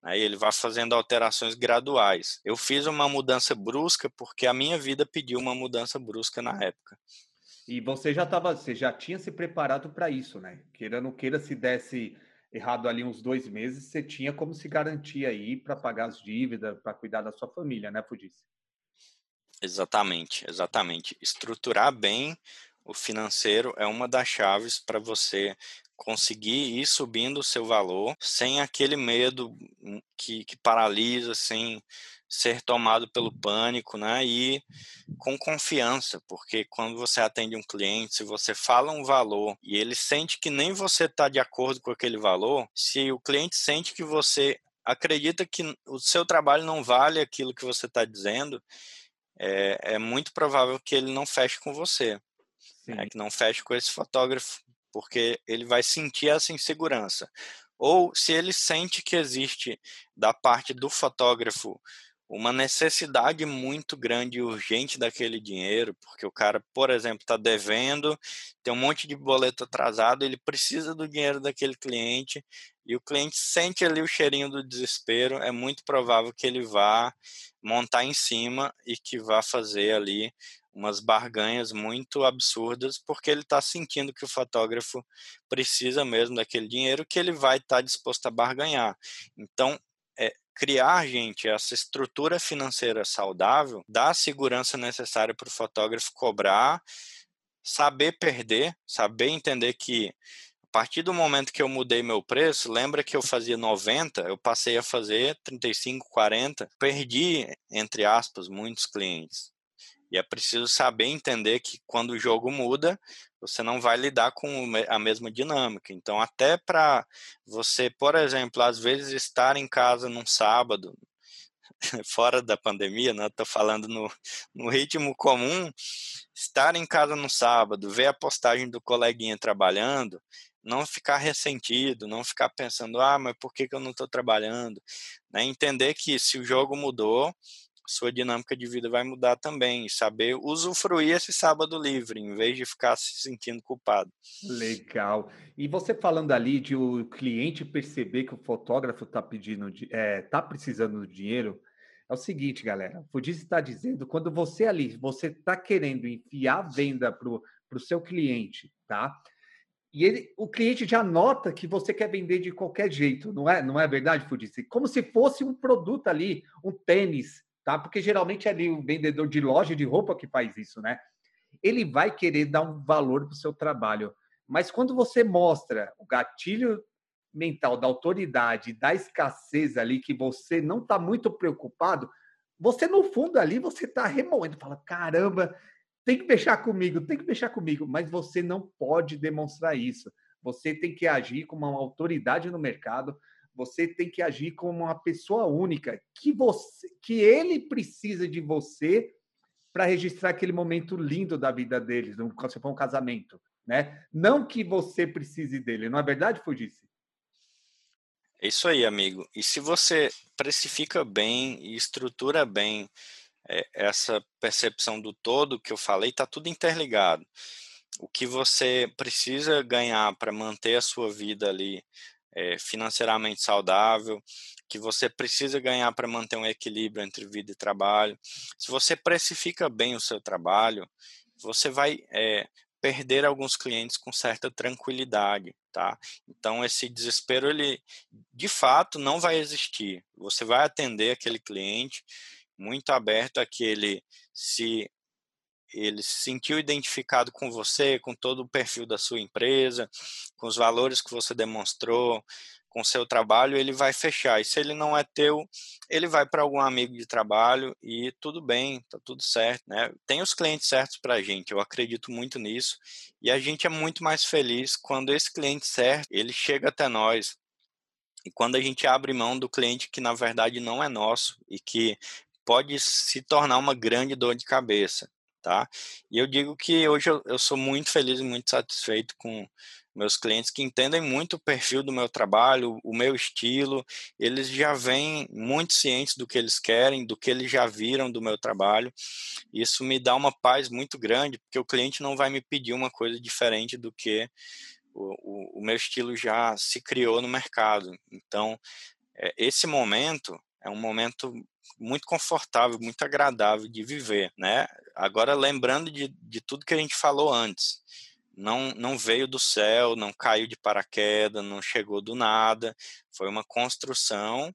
Aí ele vai fazendo alterações graduais. Eu fiz uma mudança brusca porque a minha vida pediu uma mudança brusca na época. E você já estava, você já tinha se preparado para isso, né? Queira não queira, se desse errado ali uns dois meses, você tinha como se garantir aí para pagar as dívidas, para cuidar da sua família, né, Fudice? Exatamente, exatamente. Estruturar bem o financeiro é uma das chaves para você conseguir ir subindo o seu valor sem aquele medo hum, que, que paralisa, sem ser tomado pelo pânico, né? E com confiança, porque quando você atende um cliente, se você fala um valor e ele sente que nem você está de acordo com aquele valor, se o cliente sente que você acredita que o seu trabalho não vale aquilo que você está dizendo, é, é, muito provável que ele não feche com você, né? que não feche com esse fotógrafo, porque ele vai sentir essa insegurança. Ou se ele sente que existe da parte do fotógrafo uma necessidade muito grande e urgente daquele dinheiro, porque o cara, por exemplo, está devendo, tem um monte de boleto atrasado, ele precisa do dinheiro daquele cliente e o cliente sente ali o cheirinho do desespero, é muito provável que ele vá montar em cima e que vá fazer ali umas barganhas muito absurdas, porque ele está sentindo que o fotógrafo precisa mesmo daquele dinheiro que ele vai estar tá disposto a barganhar. Então, criar, gente, essa estrutura financeira saudável dá a segurança necessária para o fotógrafo cobrar, saber perder, saber entender que a partir do momento que eu mudei meu preço, lembra que eu fazia 90, eu passei a fazer 35, 40, perdi, entre aspas, muitos clientes. E é preciso saber entender que quando o jogo muda, você não vai lidar com a mesma dinâmica. Então, até para você, por exemplo, às vezes estar em casa num sábado, [LAUGHS] fora da pandemia, né? Estou falando no, no ritmo comum, estar em casa no sábado, ver a postagem do coleguinha trabalhando, não ficar ressentido, não ficar pensando, ah, mas por que, que eu não estou trabalhando? Né? Entender que se o jogo mudou, sua dinâmica de vida vai mudar também. Saber usufruir esse sábado livre, em vez de ficar se sentindo culpado. Legal. E você falando ali de o cliente perceber que o fotógrafo está pedindo, é, tá precisando do dinheiro, é o seguinte, galera. O Fudice está dizendo, quando você ali, você está querendo enfiar venda para o seu cliente, tá? E ele, o cliente já nota que você quer vender de qualquer jeito, não é? Não é verdade, Fudice? Como se fosse um produto ali, um tênis, tá? Porque geralmente é ali o vendedor de loja de roupa que faz isso, né? Ele vai querer dar um valor para o seu trabalho. Mas quando você mostra o gatilho mental da autoridade, da escassez ali, que você não está muito preocupado, você no fundo ali, você está remoendo, fala, caramba, tem que fechar comigo, tem que fechar comigo, mas você não pode demonstrar isso. Você tem que agir como uma autoridade no mercado, você tem que agir como uma pessoa única, que você, que ele precisa de você para registrar aquele momento lindo da vida deles, se for um casamento, né? Não que você precise dele, não é verdade, Fudice? É isso aí, amigo. E se você precifica bem e estrutura bem é, essa percepção do todo que eu falei, está tudo interligado. O que você precisa ganhar para manter a sua vida ali é, financeiramente saudável, que você precisa ganhar para manter um equilíbrio entre vida e trabalho. Se você precifica bem o seu trabalho, você vai é, perder alguns clientes com certa tranquilidade, tá? Então esse desespero ele de fato não vai existir. Você vai atender aquele cliente muito aberto a que ele se ele se sentiu identificado com você, com todo o perfil da sua empresa, com os valores que você demonstrou, com seu trabalho, ele vai fechar. E se ele não é teu, ele vai para algum amigo de trabalho e tudo bem, tá tudo certo, né? Tem os clientes certos para a gente, eu acredito muito nisso. E a gente é muito mais feliz quando esse cliente certo, ele chega até nós. E quando a gente abre mão do cliente que na verdade não é nosso e que pode se tornar uma grande dor de cabeça tá? E eu digo que hoje eu, eu sou muito feliz e muito satisfeito com meus clientes que entendem muito o perfil do meu trabalho, o meu estilo, eles já vêm muito cientes do que eles querem, do que eles já viram do meu trabalho. Isso me dá uma paz muito grande, porque o cliente não vai me pedir uma coisa diferente do que o, o, o meu estilo já se criou no mercado. Então, é, esse momento é um momento muito confortável, muito agradável de viver, né? Agora, lembrando de, de tudo que a gente falou antes, não, não veio do céu, não caiu de paraquedas, não chegou do nada, foi uma construção,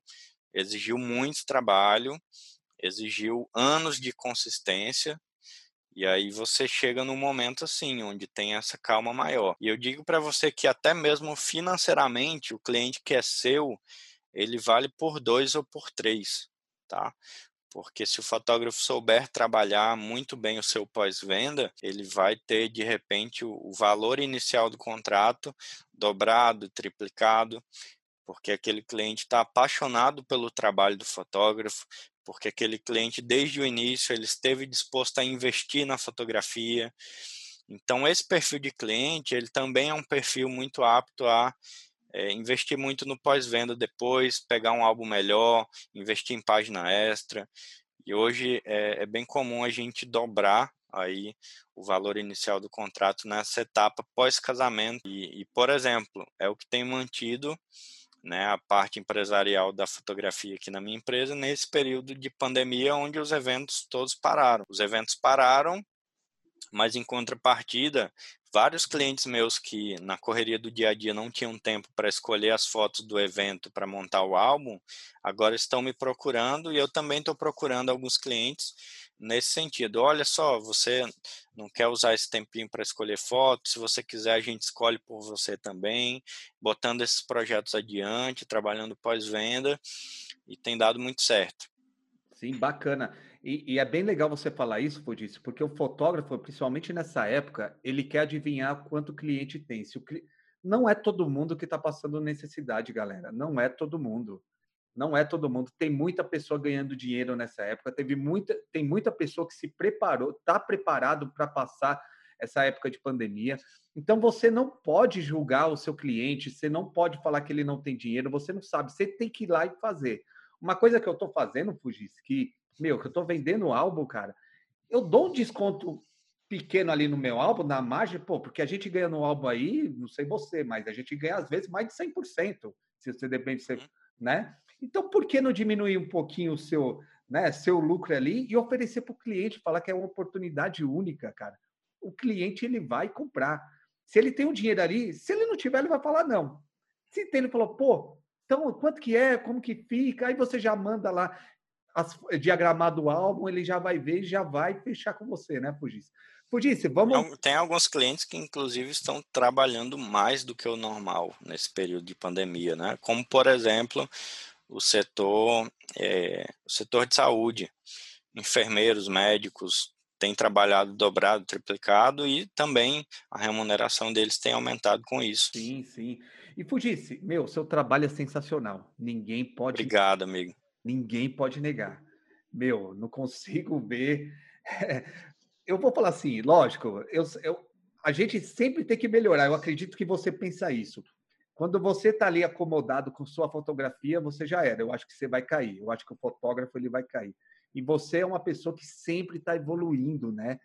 exigiu muito trabalho, exigiu anos de consistência, e aí você chega num momento assim, onde tem essa calma maior. E eu digo para você que até mesmo financeiramente, o cliente que é seu, ele vale por dois ou por três tá? Porque se o fotógrafo souber trabalhar muito bem o seu pós-venda, ele vai ter de repente o, valor inicial do contrato dobrado, triplicado, porque aquele cliente está apaixonado pelo trabalho do fotógrafo, porque aquele cliente desde o início ele esteve disposto a investir na fotografia. Então esse perfil de cliente ele também é um perfil muito apto a é, investir muito no pós-venda depois, pegar um álbum melhor, investir em página extra. E hoje é, é bem comum a gente dobrar aí o valor inicial do contrato nessa etapa pós-casamento. E, e, por exemplo, é o que tem mantido né, a parte empresarial da fotografia aqui na minha empresa nesse período de pandemia, onde os eventos todos pararam. Os eventos pararam, mas em contrapartida, vários clientes meus que na correria do dia a dia não tinham tempo para escolher as fotos do evento para montar o álbum, agora estão me procurando e eu também estou procurando alguns clientes nesse sentido. Olha só, você não quer usar esse tempinho para escolher fotos, se você quiser a gente escolhe por você também, botando esses projetos adiante, trabalhando pós-venda e tem dado muito certo. Sim, bacana. E, e, é bem legal você falar isso, Fudice, porque o fotógrafo, principalmente nessa época, ele quer adivinhar quanto o cliente tem. Se o cli... Não é todo mundo que está passando necessidade, galera. Não é todo mundo. Não é todo mundo. Tem muita pessoa ganhando dinheiro nessa época. Teve muita, tem muita pessoa que se preparou, está preparado para passar essa época de pandemia. Então você não pode julgar o seu cliente, você não pode falar que ele não tem dinheiro, você não sabe, você tem que ir lá e fazer. Uma coisa que eu estou fazendo, Fugis, que meu, que eu tô vendendo álbum, cara, eu dou um desconto pequeno ali no meu álbum, na margem, pô, porque a gente ganha no álbum aí, não sei você, mas a gente ganha às vezes mais de 100%, se você depende, você, uhum. né? Então, por que não diminuir um pouquinho o seu, né, seu lucro ali e oferecer para o cliente, falar que é uma oportunidade única, cara? O cliente, ele vai comprar. Se ele tem um dinheiro ali, se ele não tiver, ele vai falar não. Se tem, ele falou, pô, então quanto que é, como que fica? Aí você já manda lá as, diagramar do álbum, ele já vai ver e já vai fechar com você, né, Fugice? Fugice, vamos. Tem alguns clientes que, inclusive, estão trabalhando mais do que o normal nesse período de pandemia, né? Como, por exemplo, o setor, é, o setor de saúde. Enfermeiros, médicos têm trabalhado dobrado, triplicado e também a remuneração deles tem aumentado com isso. Sim, sim. E Fugice, meu, seu trabalho é sensacional. Ninguém pode. Obrigado, amigo Ninguém pode negar. Meu, não consigo ver [LAUGHS] eu vou falar assim, lógico, eu, eu, a gente sempre tem que melhorar. Eu acredito que você pensa isso. Quando você está ali acomodado com sua fotografia, você já era. Eu acho que você vai cair. Eu acho que o fotógrafo ele vai cair. E você é uma pessoa que sempre está evoluindo, né?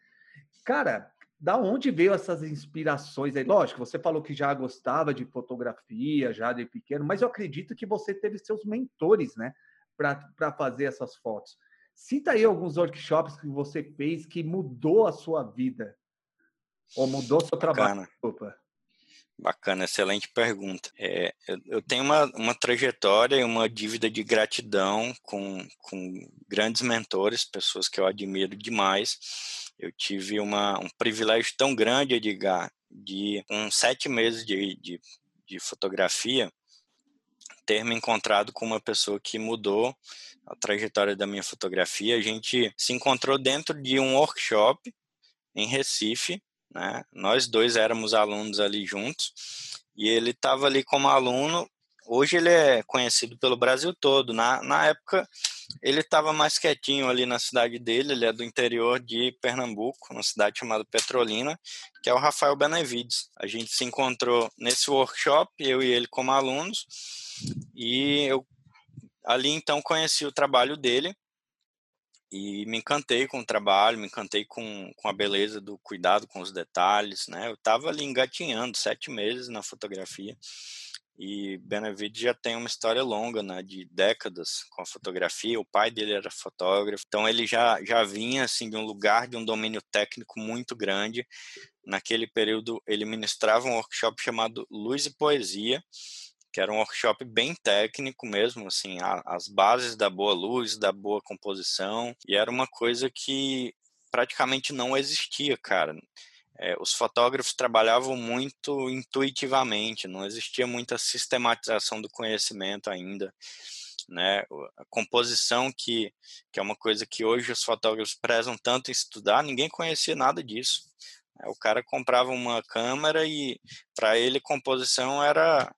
Cara, da onde veio essas inspirações aí? Lógico, você falou que já gostava de fotografia, já de pequeno, mas eu acredito que você teve seus mentores, né, para fazer essas fotos. Cita aí alguns workshops que você fez que mudou a sua vida. Ou mudou seu trabalho. Desculpa. Bacana, excelente pergunta. É, eu, eu, tenho uma, uma trajetória e uma dívida de gratidão com, com grandes mentores, pessoas que eu admiro demais. Eu tive uma, um privilégio tão grande, Edgar, de uns sete meses de, de, de fotografia, ter me encontrado com uma pessoa que mudou a trajetória da minha fotografia. A gente se encontrou dentro de um workshop em Recife, né? Nós dois éramos alunos ali juntos e ele estava ali como aluno. Hoje ele é conhecido pelo Brasil todo. Na, na época ele estava mais quietinho ali na cidade dele. Ele é do interior de Pernambuco, uma cidade chamada Petrolina, que é o Rafael Benevides. A gente se encontrou nesse workshop, eu e ele como alunos, e eu ali então conheci o trabalho dele e me encantei com o trabalho, me encantei com, com a beleza do cuidado com os detalhes, né? Eu estava ali engatinhando sete meses na fotografia e Benavides já tem uma história longa, né, de décadas com a fotografia. O pai dele era fotógrafo, então ele já já vinha assim de um lugar de um domínio técnico muito grande. Naquele período ele ministrava um workshop chamado Luz e Poesia, que era um workshop bem técnico mesmo, assim, a, as bases da boa luz, da boa composição, e era uma coisa que praticamente não existia, cara. É, os fotógrafos trabalhavam muito intuitivamente, não existia muita sistematização do conhecimento ainda. Né, a composição que, que é uma coisa que hoje os fotógrafos prezam tanto em estudar, ninguém conhecia nada disso. O cara comprava uma câmera e para ele composição era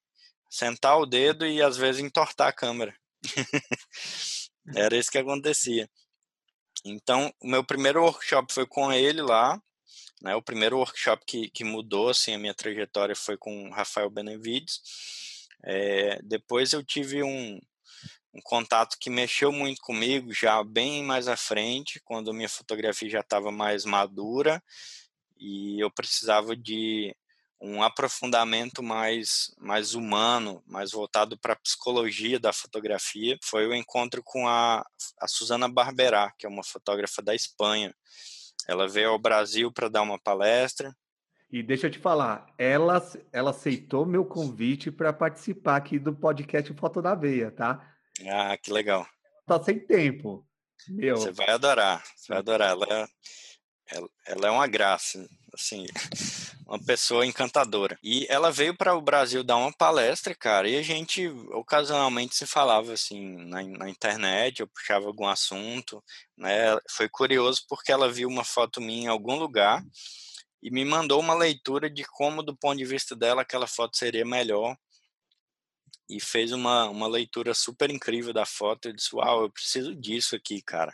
sentar o dedo e às vezes entortar a câmera. [LAUGHS] Era isso que acontecia. Então, o meu primeiro workshop foi com ele lá, né? O primeiro workshop que, que mudou assim a minha trajetória foi com Rafael Benevides. É, depois eu tive um, um contato que mexeu muito comigo já bem mais à frente, quando a minha fotografia já estava mais madura e eu precisava de um aprofundamento mais, mais humano, mais voltado para a psicologia da fotografia, foi o encontro com a, a Susana Barberá, que é uma fotógrafa da Espanha. Ela veio ao Brasil para dar uma palestra. E deixa eu te falar, ela, ela aceitou meu convite para participar aqui do podcast Foto da Veia, tá? Ah, que legal. Tá sem tempo. Meu. Você vai adorar, você vai adorar. Ela, é, ela, ela é uma graça, assim. Uma pessoa encantadora. E ela veio para o Brasil dar uma palestra, cara, e a gente ocasionalmente se falava assim na, na, internet, eu puxava algum assunto, né? Foi curioso porque ela viu uma foto minha em algum lugar e me mandou uma leitura de como, do ponto de vista dela, aquela foto seria melhor. E fez uma, uma leitura super incrível da foto. Eu disse: Uau, eu preciso disso aqui, cara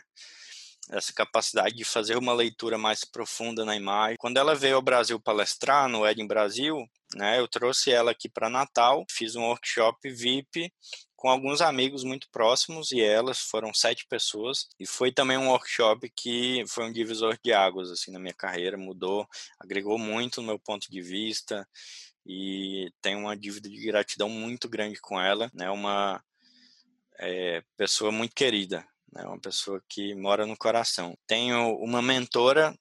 essa capacidade de fazer uma leitura mais profunda na imagem. Quando ela veio ao Brasil palestrar no Eden Brasil, né, eu trouxe ela aqui para Natal, fiz um workshop VIP com alguns amigos muito próximos e elas foram sete pessoas e foi também um workshop que foi um divisor de águas assim na minha carreira, mudou, agregou muito no meu ponto de vista e tenho uma dívida de gratidão muito grande com ela, né, uma é, pessoa muito querida, né? Uma pessoa que mora no coração. Tenho uma mentora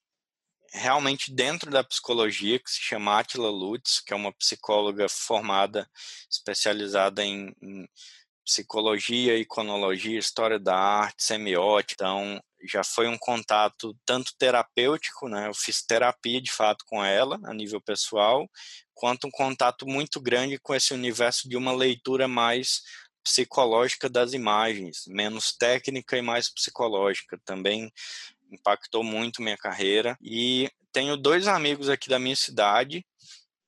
realmente dentro da psicologia que se chama Atila Lutz, que é uma psicóloga formada, especializada em, em psicologia, iconologia, história da arte, semiótica. Então, já foi um contato tanto terapêutico, né? Eu fiz terapia de fato com ela a nível pessoal, quanto um contato muito grande com esse universo de uma leitura mais psicológica das imagens, menos técnica e mais psicológica. Também impactou muito minha carreira. E tenho dois amigos aqui da minha cidade,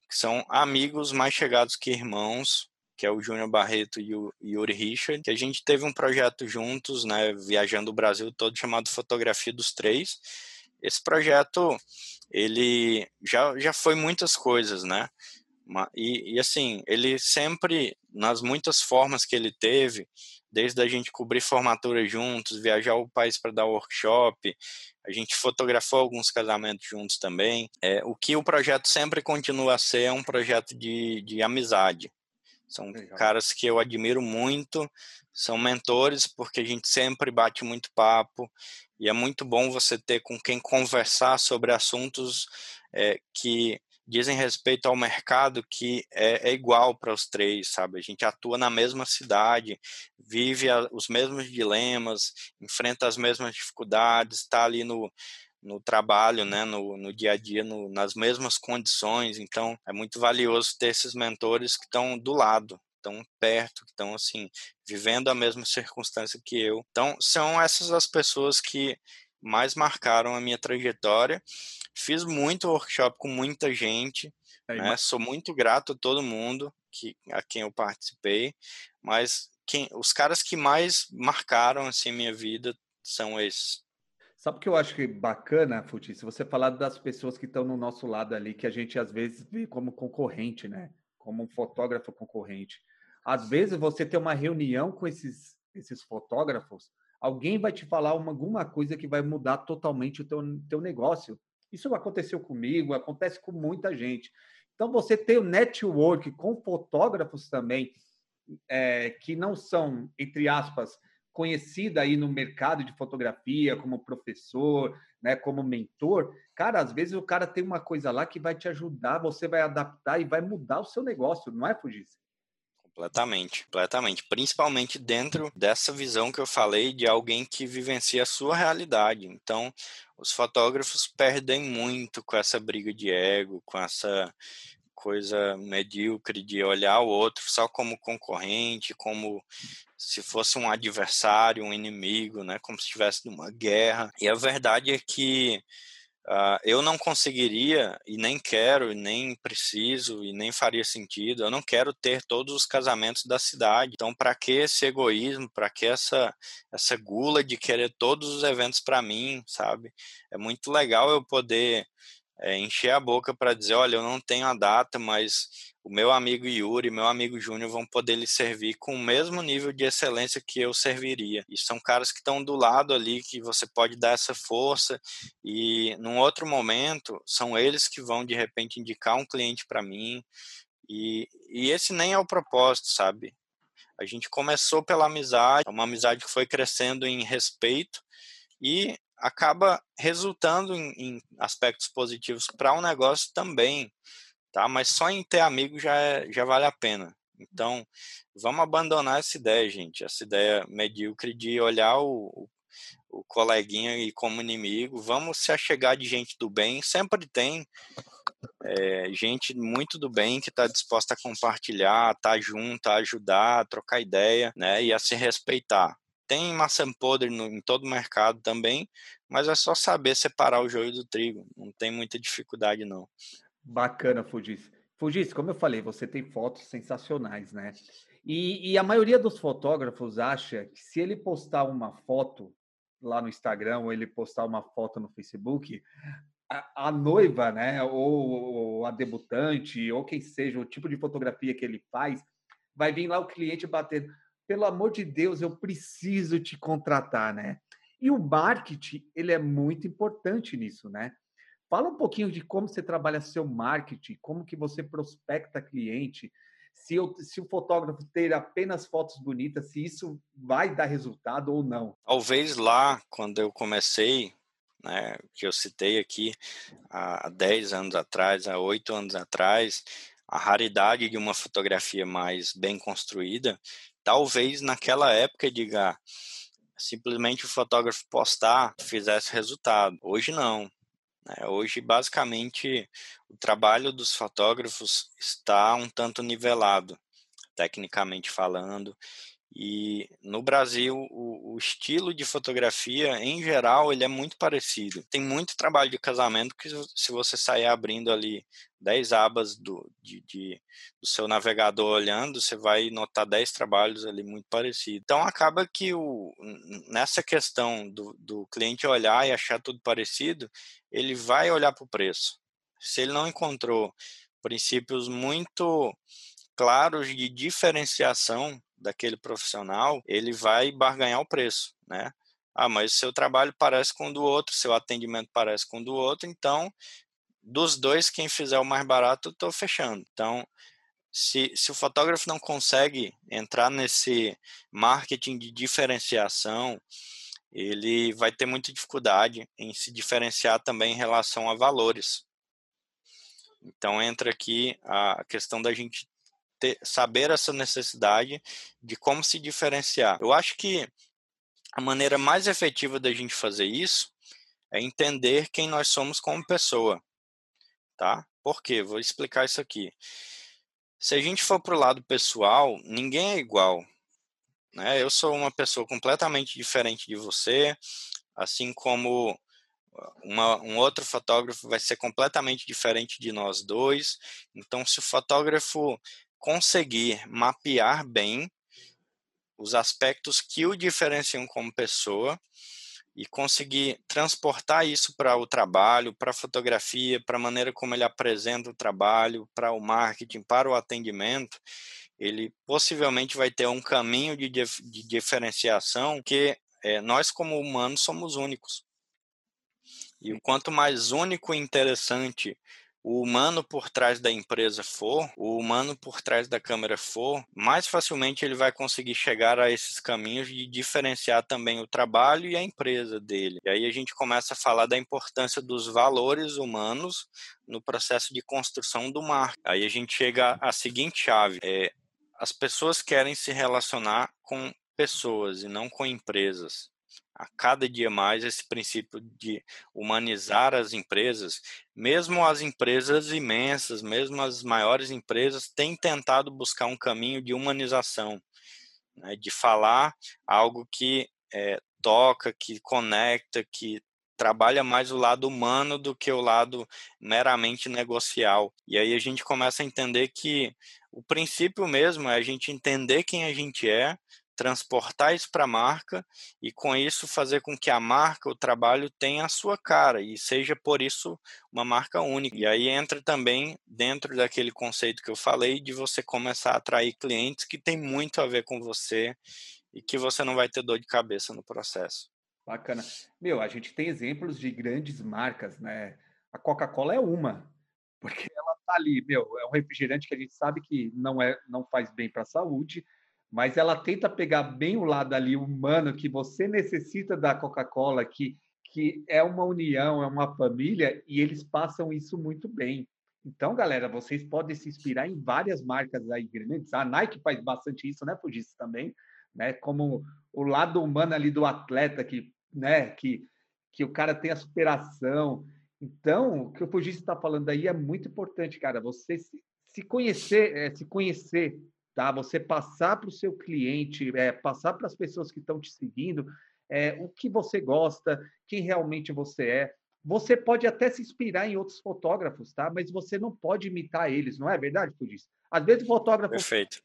que são amigos mais chegados que irmãos, que é o Júnior Barreto e o Yuri Richard, que a gente teve um projeto juntos, né, viajando o Brasil todo, chamado Fotografia dos Três. esse projeto ele já, já foi muitas coisas, né? E, e, assim, ele sempre, nas muitas formas que ele teve, desde a gente cobrir formatura juntos, viajar o país para dar workshop, a gente fotografou alguns casamentos juntos também. É, o que o projeto sempre continua a ser é um projeto de, de amizade. São Legal. caras que eu admiro muito, são mentores, porque a gente sempre bate muito papo, e é muito bom você ter com quem conversar sobre assuntos é, que dizem respeito ao mercado que é, é igual para os três, sabe? A gente atua na mesma cidade, vive a, os mesmos dilemas, enfrenta as mesmas dificuldades, está ali no, no trabalho, né, no, no dia a dia, no, nas mesmas condições. Então, é muito valioso ter esses mentores que estão do lado, estão perto, que estão assim vivendo a mesma circunstância que eu. Então, são essas as pessoas que mais marcaram a minha trajetória. Fiz muito workshop com muita gente, é, né? Sou muito grato a todo mundo que a quem eu participei, mas quem, os caras que mais marcaram assim minha vida são esses. Sabe o que eu acho que bacana, Futi? Se você falar das pessoas que estão no nosso lado ali, que a gente às vezes vê como concorrente, né? Como um fotógrafo concorrente. Às vezes você tem uma reunião com esses, esses fotógrafos, alguém vai te falar uma, alguma coisa que vai mudar totalmente o teu, teu negócio. Isso aconteceu comigo, acontece com muita gente. Então, você tem o network com fotógrafos também, é, que não são, entre aspas, conhecida aí no mercado de fotografia como professor, né, como mentor, cara, às vezes o cara tem uma coisa lá que vai te ajudar, você vai adaptar e vai mudar o seu negócio, não é, Fugisse? Completamente, completamente. Principalmente dentro dessa visão que eu falei de alguém que vivencia a sua realidade. Então, os fotógrafos perdem muito com essa briga de ego, com essa coisa medíocre de olhar o outro só como concorrente, como se fosse um adversário, um inimigo, né? Como se estivesse numa guerra. E a verdade é que Uh, eu não conseguiria e nem quero, e nem preciso e nem faria sentido. Eu não quero ter todos os casamentos da cidade. Então, para que esse egoísmo? Para que essa essa gula de querer todos os eventos para mim, sabe? É muito legal eu poder é, encher a boca para dizer, olha, eu não tenho a data, mas o meu amigo Yuri, meu amigo Júnior vão poder lhe servir com o mesmo nível de excelência que eu serviria. E são caras que estão do lado ali, que você pode dar essa força e num outro momento são eles que vão de repente indicar um cliente para mim. E, e esse nem é o propósito, sabe? A gente começou pela amizade, uma amizade que foi crescendo em respeito e acaba resultando em, em aspectos positivos para o um negócio também, tá? Mas só em ter amigo já, é, já vale a pena. Então, vamos abandonar essa ideia, gente, essa ideia medíocre de olhar o, o coleguinha e como inimigo. Vamos se achegar de gente do bem, sempre tem é, gente muito do bem que está disposta a compartilhar, tá junto, a ajudar, a trocar ideia, né, e a se respeitar. Tem maçã podre no, em todo o mercado também, mas é só saber separar o joio do trigo. Não tem muita dificuldade, não. Bacana, Fugis. Fugis, como eu falei, você tem fotos sensacionais, né? E, e, a maioria dos fotógrafos acha que se ele postar uma foto lá no Instagram ou ele postar uma foto no Facebook, a, a noiva, né, ou, ou, a debutante, ou quem seja, o tipo de fotografia que ele faz, vai vir lá o cliente bater pelo amor de Deus, eu preciso te contratar, né? E o marketing, ele é muito importante nisso, né? Fala um pouquinho de como você trabalha seu marketing, como que você prospecta cliente, se, eu, se o fotógrafo ter apenas fotos bonitas, se isso vai dar resultado ou não. Talvez lá, quando eu comecei, né, que eu citei aqui, há 10 anos atrás, há 8 anos atrás, a raridade de uma fotografia mais bem construída talvez naquela época, diga, simplesmente o fotógrafo postar fizesse resultado. Hoje não. Né? Hoje, basicamente, o trabalho dos fotógrafos está um tanto nivelado, tecnicamente falando, E no Brasil, o, o, estilo de fotografia, em geral, ele é muito parecido. Tem muito trabalho de casamento que se você sair abrindo ali 10 abas do, de, de, do seu navegador olhando, você vai notar 10 trabalhos ali muito parecidos. Então, acaba que o, nessa questão do, do cliente olhar e achar tudo parecido, ele vai olhar para o preço. Se ele não encontrou princípios muito claros de diferenciação daquele profissional, ele vai barganhar o preço, né? Ah, mas seu trabalho parece com o do outro, seu atendimento parece com o do outro, então dos dois, quem fizer o mais barato, estou fechando. Então, se, se o fotógrafo não consegue entrar nesse marketing de diferenciação, ele vai ter muita dificuldade em se diferenciar também em relação a valores. Então entra aqui a questão da gente ter, saber essa necessidade de como se diferenciar. Eu acho que a maneira mais efetiva da gente fazer isso é entender quem nós somos como pessoa, tá? Por quê? Vou explicar isso aqui. Se a gente for para o lado pessoal, ninguém é igual. Né? Eu sou uma pessoa completamente diferente de você, assim como uma, um outro fotógrafo vai ser completamente diferente de nós dois. Então, se o fotógrafo conseguir mapear bem os aspectos que o diferenciam como pessoa e conseguir transportar isso para o trabalho, para a fotografia, para a maneira como ele apresenta o trabalho, para o marketing, para o atendimento, ele possivelmente vai ter um caminho de, de diferenciação que é, nós, como humanos, somos únicos. E o quanto mais único e interessante o humano por trás da empresa for, o humano por trás da câmera for, mais facilmente ele vai conseguir chegar a esses caminhos de diferenciar também o trabalho e a empresa dele. E aí a gente começa a falar da importância dos valores humanos no processo de construção do marketing. Aí a gente chega à seguinte chave: é, as pessoas querem se relacionar com pessoas e não com empresas a cada dia mais esse princípio de humanizar as empresas, mesmo as empresas imensas, mesmo as maiores empresas, têm tentado buscar um caminho de humanização, né, de falar algo que é, toca, que conecta, que trabalha mais o lado humano do que o lado meramente negocial. E aí a gente começa a entender que o princípio mesmo é a gente entender quem a gente é, transportar isso para a marca e com isso fazer com que a marca, o trabalho tenha a sua cara e seja por isso uma marca única. E aí entra também dentro daquele conceito que eu falei de você começar a atrair clientes que tem muito a ver com você e que você não vai ter dor de cabeça no processo. Bacana. Meu, a gente tem exemplos de grandes marcas, né? A Coca-Cola é uma, porque ela tá ali, meu, é um refrigerante que a gente sabe que não é não faz bem para a saúde, mas ela tenta pegar bem o lado ali humano que você necessita da Coca-Cola, que, que é uma união, é uma família, e eles passam isso muito bem. Então, galera, vocês podem se inspirar em várias marcas aí grandes. A Nike faz bastante isso, né, Fugis, também, né? Como o lado humano ali do atleta que, né, que que o cara tem a superação. Então, o que o Fugis está falando aí é muito importante, cara. Você se, se conhecer, é, se conhecer tá? Você passar para o seu cliente, é, passar para as pessoas que estão te seguindo é, o que você gosta, quem realmente você é. Você pode até se inspirar em outros fotógrafos, tá? Mas você não pode imitar eles, não é verdade, Fudis? Às vezes o fotógrafo Perfeito.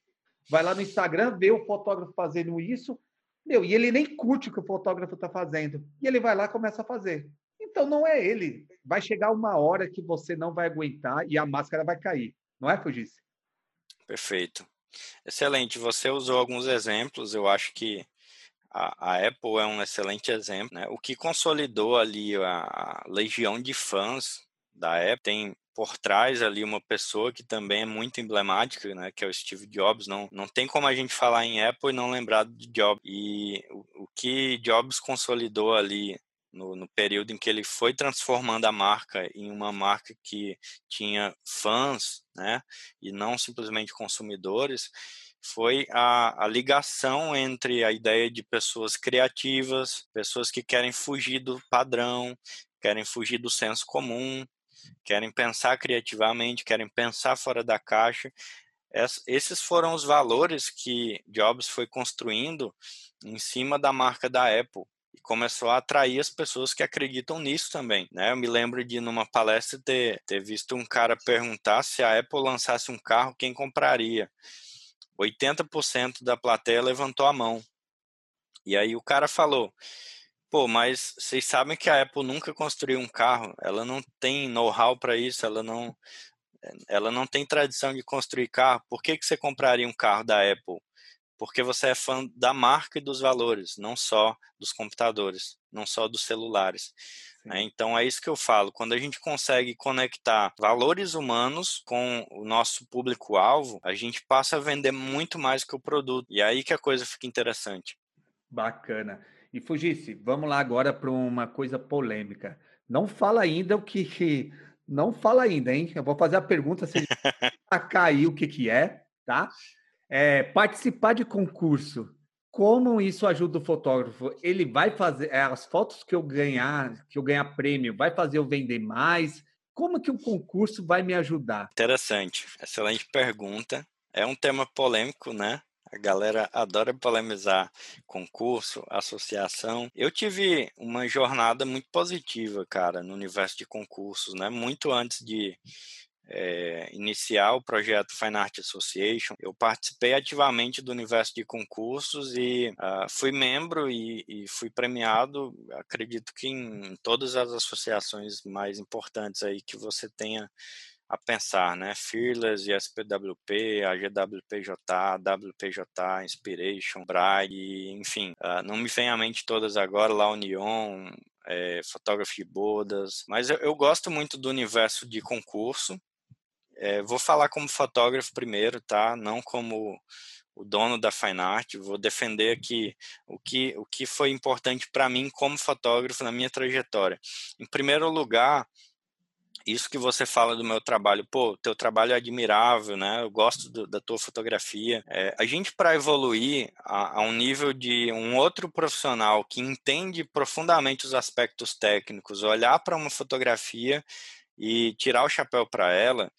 vai lá no Instagram, vê o fotógrafo fazendo isso, meu, e ele nem curte o que o fotógrafo está fazendo. E ele vai lá e começa a fazer. Então não é ele. Vai chegar uma hora que você não vai aguentar e a máscara vai cair. Não é, Fugis? Perfeito. Excelente. Você usou alguns exemplos, eu acho que a, a Apple é um excelente exemplo. Né? O que consolidou ali a, a legião de fãs da Apple tem por trás ali uma pessoa que também é muito emblemática, né, que é o Steve Jobs. Não, não tem como a gente falar em Apple e não lembrar de Jobs. E o, o que Jobs consolidou ali no, no, período em que ele foi transformando a marca em uma marca que tinha fãs, né, e não simplesmente consumidores, foi a, a ligação entre a ideia de pessoas criativas, pessoas que querem fugir do padrão, querem fugir do senso comum, querem pensar criativamente, querem pensar fora da caixa, esses foram os valores que Jobs foi construindo em cima da marca da Apple e começou a atrair as pessoas que acreditam nisso também, né? Eu me lembro de numa palestra ter, ter visto um cara perguntar se a Apple lançasse um carro, quem compraria? 80% da plateia levantou a mão. E aí o cara falou: Pô, mas vocês sabem que a Apple nunca construiu um carro, ela não tem know-how para isso, ela não, ela não tem tradição de construir carro. Por que, que você compraria um carro da Apple? Porque você é fã da marca e dos valores, não só dos computadores, não só dos celulares. Né? Então é isso que eu falo. Quando a gente consegue conectar valores humanos com o nosso público-alvo, a gente passa a vender muito mais que o produto. E é aí que a coisa fica interessante. Bacana. E Fugice, vamos lá agora para uma coisa polêmica. Não fala ainda o que. Não fala ainda, hein? Eu vou fazer a pergunta se [LAUGHS] cair o que, que é, tá? É, participar de concurso. Como isso ajuda o fotógrafo? Ele vai fazer é, as fotos que eu ganhar, que eu ganhar prêmio, vai fazer eu vender mais? Como que o concurso vai me ajudar? Interessante, excelente pergunta. É um tema polêmico, né? A galera adora polemizar concurso, associação. Eu tive uma jornada muito positiva, cara, no universo de concursos, né? Muito antes de é, iniciar o projeto Fine Art Association, eu participei ativamente do universo de concursos e uh, fui membro e, e, fui premiado, acredito que em todas as associações mais importantes aí que você tenha a pensar, né? Fearless, SPWP, AGWPJ, WPJ, Inspiration, Braille, enfim, uh, não me vem à mente todas agora, lá Union, é, Photography Bodas, mas eu, eu, gosto muito do universo de concurso. É, vou falar como fotógrafo primeiro, tá? Não como o dono da Fine Art. Vou defender aqui o que, o que foi importante para mim como fotógrafo na minha trajetória. Em primeiro lugar, isso que você fala do meu trabalho, pô, teu trabalho é admirável, né? Eu gosto do, da tua fotografia. É, a gente, para evoluir a, a, um nível de um outro profissional que entende profundamente os aspectos técnicos, olhar para uma fotografia e tirar o chapéu para ela,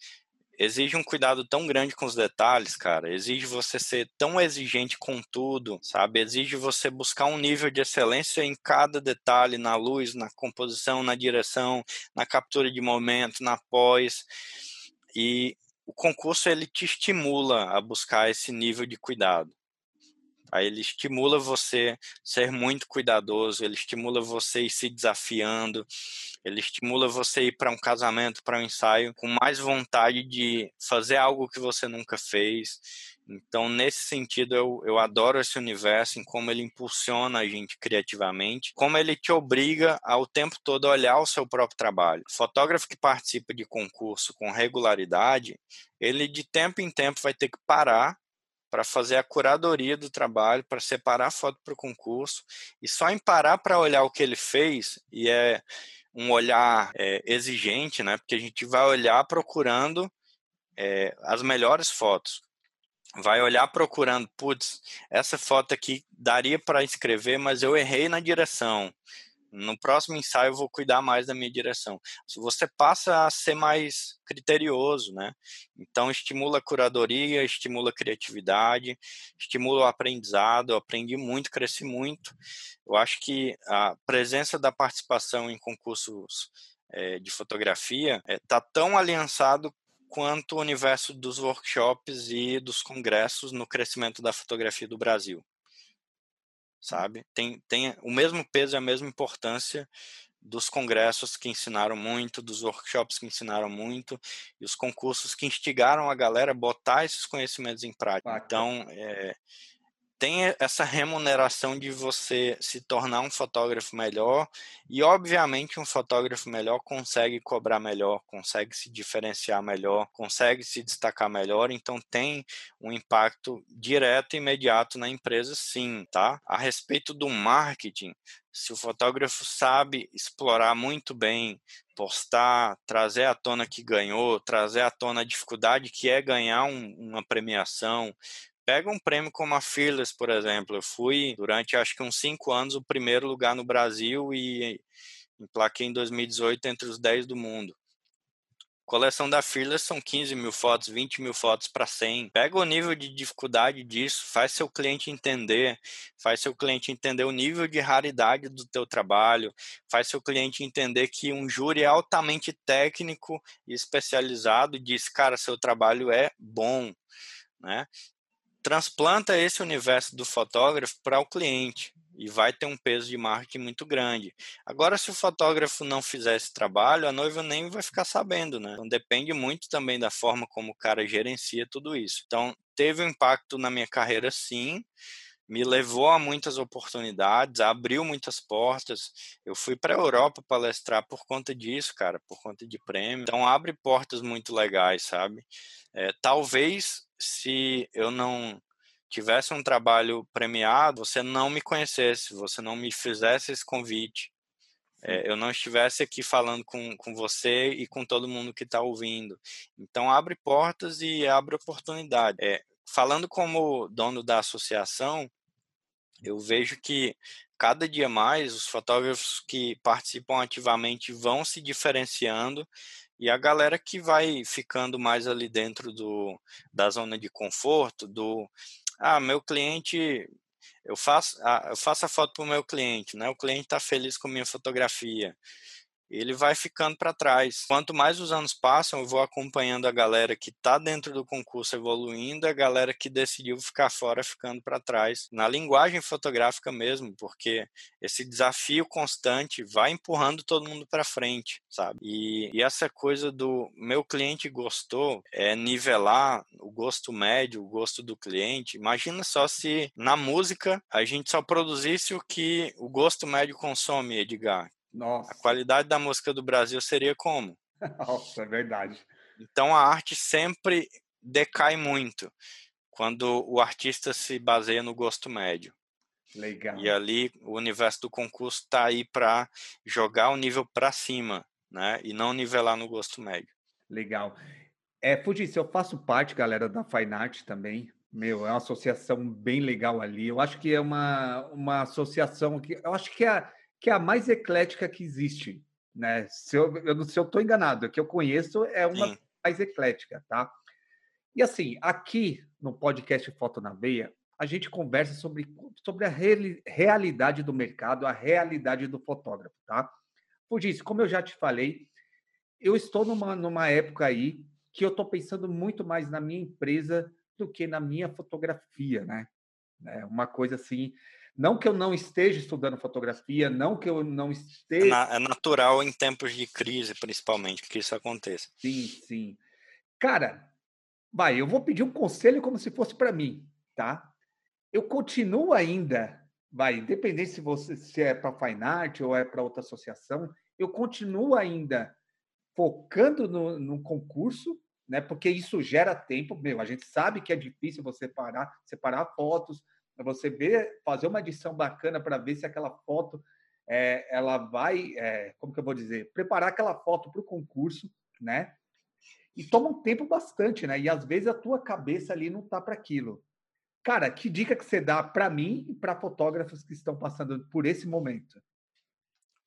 exige um cuidado tão grande com os detalhes, cara. Exige você ser tão exigente com tudo, sabe? Exige você buscar um nível de excelência em cada detalhe, na luz, na composição, na direção, na captura de momento, na pós. E o concurso ele te estimula a buscar esse nível de cuidado. Aí ele estimula você ser muito cuidadoso, ele estimula você ir se desafiando, ele estimula você ir para um casamento, para um ensaio, com mais vontade de fazer algo que você nunca fez. Então, nesse sentido, eu, eu adoro esse universo, em como ele impulsiona a gente criativamente, como ele te obriga ao tempo todo a olhar o seu próprio trabalho. Fotógrafo que participa de concurso com regularidade, ele de tempo em tempo vai ter que parar para fazer a curadoria do trabalho, para separar a foto para o concurso, e só em parar para olhar o que ele fez, e é um olhar é, exigente, né? Porque a gente vai olhar procurando é, as melhores fotos. Vai olhar procurando, putz, essa foto aqui daria para escrever, mas eu errei na direção no próximo ensaio eu vou cuidar mais da minha direção. Você passa a ser mais criterioso, né? Então estimula a curadoria, estimula a criatividade, estimula o aprendizado. Eu aprendi muito, cresci muito. Eu acho que a presença da participação em concursos é, de fotografia está é, tão aliançado quanto o universo dos workshops e dos congressos no crescimento da fotografia do Brasil sabe? Tem, tem o mesmo peso e a mesma importância dos congressos que ensinaram muito, dos workshops que ensinaram muito, e os concursos que instigaram a galera a botar esses conhecimentos em prática. Então, é, tem essa remuneração de você se tornar um fotógrafo melhor e obviamente um fotógrafo melhor consegue cobrar melhor, consegue se diferenciar melhor, consegue se destacar melhor, então tem um impacto direto e imediato na empresa sim, tá? A respeito do marketing, se o fotógrafo sabe explorar muito bem, postar, trazer à tona que ganhou, trazer à tona a dificuldade que é ganhar um, uma premiação, Pega um prêmio como a Fearless, por exemplo. Eu fui, durante acho que uns cinco anos, o primeiro lugar no Brasil e emplaquei em 2018 entre os 10 do mundo. coleção da Fearless são 15 mil fotos, 20 mil fotos para 100. Pega o nível de dificuldade disso, faz seu cliente entender, faz seu cliente entender o nível de raridade do teu trabalho, faz seu cliente entender que um júri é altamente técnico e especializado diz, cara, seu trabalho é bom, né? Transplanta esse universo do fotógrafo para o cliente e vai ter um peso de marketing muito grande. Agora, se o fotógrafo não fizer esse trabalho, a noiva nem vai ficar sabendo, né? Então depende muito também da forma como o cara gerencia tudo isso. Então, teve um impacto na minha carreira, sim. Me levou a muitas oportunidades, abriu muitas portas. Eu fui para a Europa palestrar por conta disso, cara, por conta de prêmio. Então, abre portas muito legais, sabe? É, talvez se eu não tivesse um trabalho premiado, você não me conhecesse, você não me fizesse esse convite, é, eu não estivesse aqui falando com, com você e com todo mundo que está ouvindo. Então, abre portas e abre oportunidade. É, falando como dono da associação, eu vejo que cada dia mais os fotógrafos que participam ativamente vão se diferenciando e a galera que vai ficando mais ali dentro do, da zona de conforto, do ah, meu cliente, eu faço, ah, eu faço a foto para o meu cliente, né? O cliente está feliz com minha fotografia ele vai ficando para trás. Quanto mais os anos passam, eu vou acompanhando a galera que está dentro do concurso evoluindo, a galera que decidiu ficar fora ficando para trás, na linguagem fotográfica mesmo, porque esse desafio constante vai empurrando todo mundo para frente, sabe? E, e essa coisa do meu cliente gostou é nivelar o gosto médio, o gosto do cliente. Imagina só se na música a gente só produzisse o que o gosto médio consome, Edgar nossa. A qualidade da música do Brasil seria como? Nossa, é verdade. Então a arte sempre decai muito quando o artista se baseia no gosto médio. Legal. E ali o universo do concurso está aí para jogar o nível para cima, né? E não nivelar no gosto médio. Legal. É, Fugis, eu faço parte, galera, da Fine Art também. Meu, é uma associação bem legal ali. Eu acho que é uma, uma associação que eu acho que é que é a mais eclética que existe, né? Se eu, sei se eu estou enganado, a que eu conheço é uma Sim. mais eclética, tá? E assim, aqui no podcast Foto na Veia, a gente conversa sobre, sobre a reali realidade do mercado, a realidade do fotógrafo, tá? Por isso, como eu já te falei, eu estou numa, numa época aí que eu estou pensando muito mais na minha empresa do que na minha fotografia, né? É uma coisa assim, não que eu não esteja estudando fotografia, não que eu não é esteja. É natural em tempos de crise, principalmente, que isso aconteça. Sim, sim. Cara, vai, eu vou pedir um conselho como se fosse para mim, tá? Eu continuo ainda, vai, independente se você se é para Fine Art ou é para outra associação, eu continuo ainda focando no, no concurso, né? Porque isso gera tempo, meu, a gente sabe que é difícil você parar, separar fotos, você ver, fazer uma edição bacana para ver se aquela foto é, ela vai, é, como que eu vou dizer, preparar aquela foto para o concurso, né? E toma um tempo bastante, né? E às vezes a tua cabeça ali não tá para aquilo. Cara, que dica que você dá para mim e para fotógrafos que estão passando por esse momento?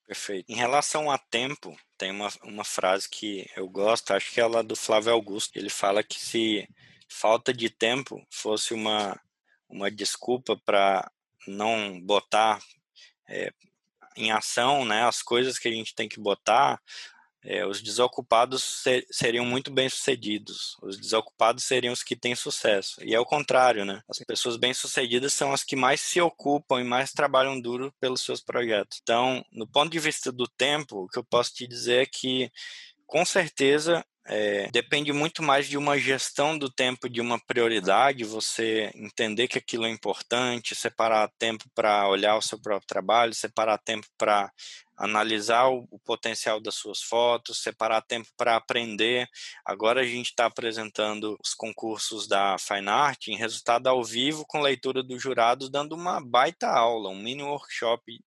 Perfeito. Em relação a tempo, tem uma, uma frase que eu gosto, acho que é ela do Flávio Augusto. Ele fala que se falta de tempo fosse uma uma desculpa para não botar é, em ação né, as coisas que a gente tem que botar, é, os desocupados ser, seriam muito bem sucedidos. Os desocupados seriam os que têm sucesso. E é o contrário, né? As pessoas bem sucedidas são as que mais se ocupam e mais trabalham duro pelos seus projetos. Então, no ponto de vista do tempo, o que eu posso te dizer é que, com certeza, é, depende muito mais de uma gestão do tempo, de uma prioridade, você entender que aquilo é importante, separar tempo para olhar o seu próprio trabalho, separar tempo para analisar o, o, potencial das suas fotos, separar tempo para aprender. Agora a gente está apresentando os concursos da Fine Art em resultado ao vivo com leitura dos jurados, dando uma baita aula, um mini workshop.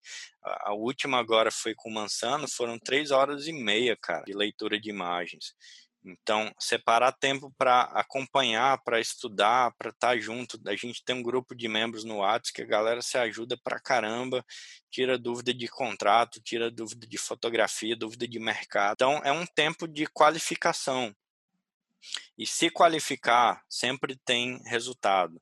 A, a última agora foi com o Mansano, foram três horas e meia, cara, de leitura de imagens. Então, separar tempo para acompanhar, para estudar, para estar tá junto. A gente tem um grupo de membros no WhatsApp que a galera se ajuda para caramba, tira dúvida de contrato, tira dúvida de fotografia, dúvida de mercado. Então, é um tempo de qualificação. E se qualificar, sempre tem resultado.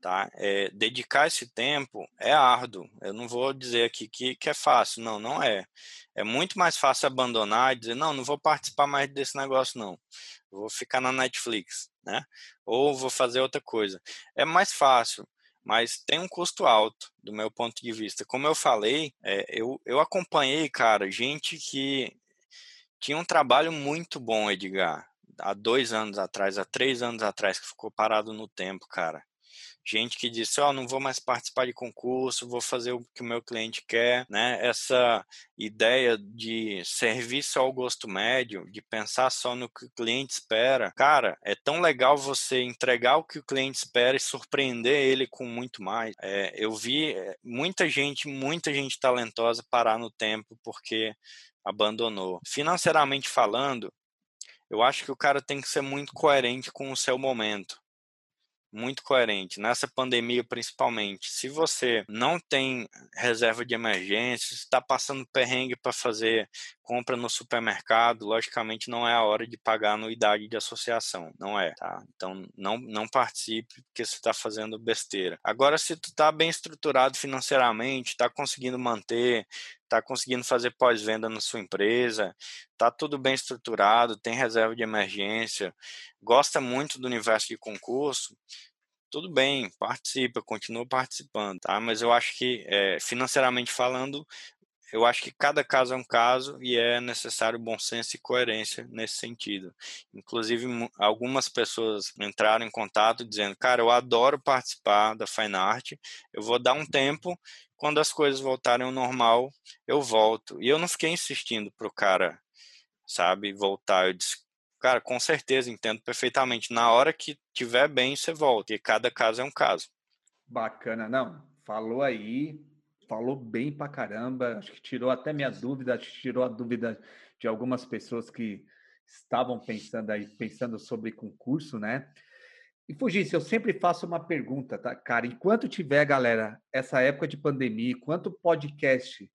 Tá? É, dedicar esse tempo é árduo. Eu não vou dizer aqui que, que é fácil. Não, não é. É muito mais fácil abandonar e dizer, não, não vou participar mais desse negócio, não. Vou ficar na Netflix, né? Ou vou fazer outra coisa. É mais fácil, mas tem um custo alto, do meu ponto de vista. Como eu falei, é, eu, eu acompanhei, cara, gente que tinha um trabalho muito bom, Edgar, há dois anos atrás, há três anos atrás, que ficou parado no tempo, cara gente que disse, ó, oh, não vou mais participar de concurso, vou fazer o que o meu cliente quer, né? Essa ideia de serviço ao gosto médio, de pensar só no que o cliente espera, cara, é tão legal você entregar o que o cliente espera e surpreender ele com muito mais. É, eu vi é, muita gente, muita gente talentosa parar no tempo porque abandonou. Financeiramente falando, eu acho que o cara tem que ser muito coerente com o seu momento muito coerente, nessa pandemia principalmente. Se você não tem reserva de emergência, está passando perrengue para fazer compra no supermercado, logicamente não é a hora de pagar anuidade de associação, não é, tá? Então não, não participe porque você está fazendo besteira. Agora, se tu está bem estruturado financeiramente, está conseguindo manter, está conseguindo fazer pós-venda na sua empresa, está tudo bem estruturado, tem reserva de emergência, gosta muito do universo de concurso, tudo bem, participa, continua participando, tá? Mas eu acho que, é, financeiramente falando, eu acho que cada caso é um caso e é necessário bom senso e coerência nesse sentido. Inclusive, algumas pessoas entraram em contato dizendo: Cara, eu adoro participar da Fine Art, eu vou dar um tempo, quando as coisas voltarem ao normal, eu volto. E eu não fiquei insistindo pro cara, sabe, voltar. Eu disse: Cara, com certeza, entendo perfeitamente. Na hora que tiver bem, você volta. E cada caso é um caso. Bacana, não. Falou aí, falou bem pra caramba, acho que tirou até minha dúvida, acho que tirou a dúvida de algumas pessoas que estavam pensando aí, pensando sobre concurso, né? E Fugisse, eu sempre faço uma pergunta, tá, cara? Enquanto tiver, galera, essa época de pandemia, enquanto podcast,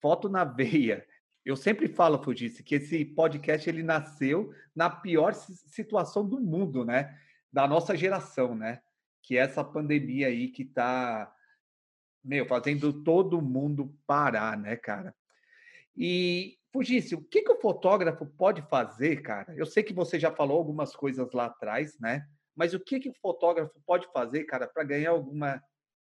foto na [LAUGHS] veia, eu sempre falo, Fugisse, que esse podcast ele nasceu na pior situação do mundo, né? Da nossa geração, né? Que é essa pandemia aí que tá meu, fazendo todo mundo parar, né, cara? E, Fugisse, o que, que o fotógrafo pode fazer, cara? Eu sei que você já falou algumas coisas lá atrás, né? Mas o que, que o fotógrafo pode fazer, cara, para ganhar alguma,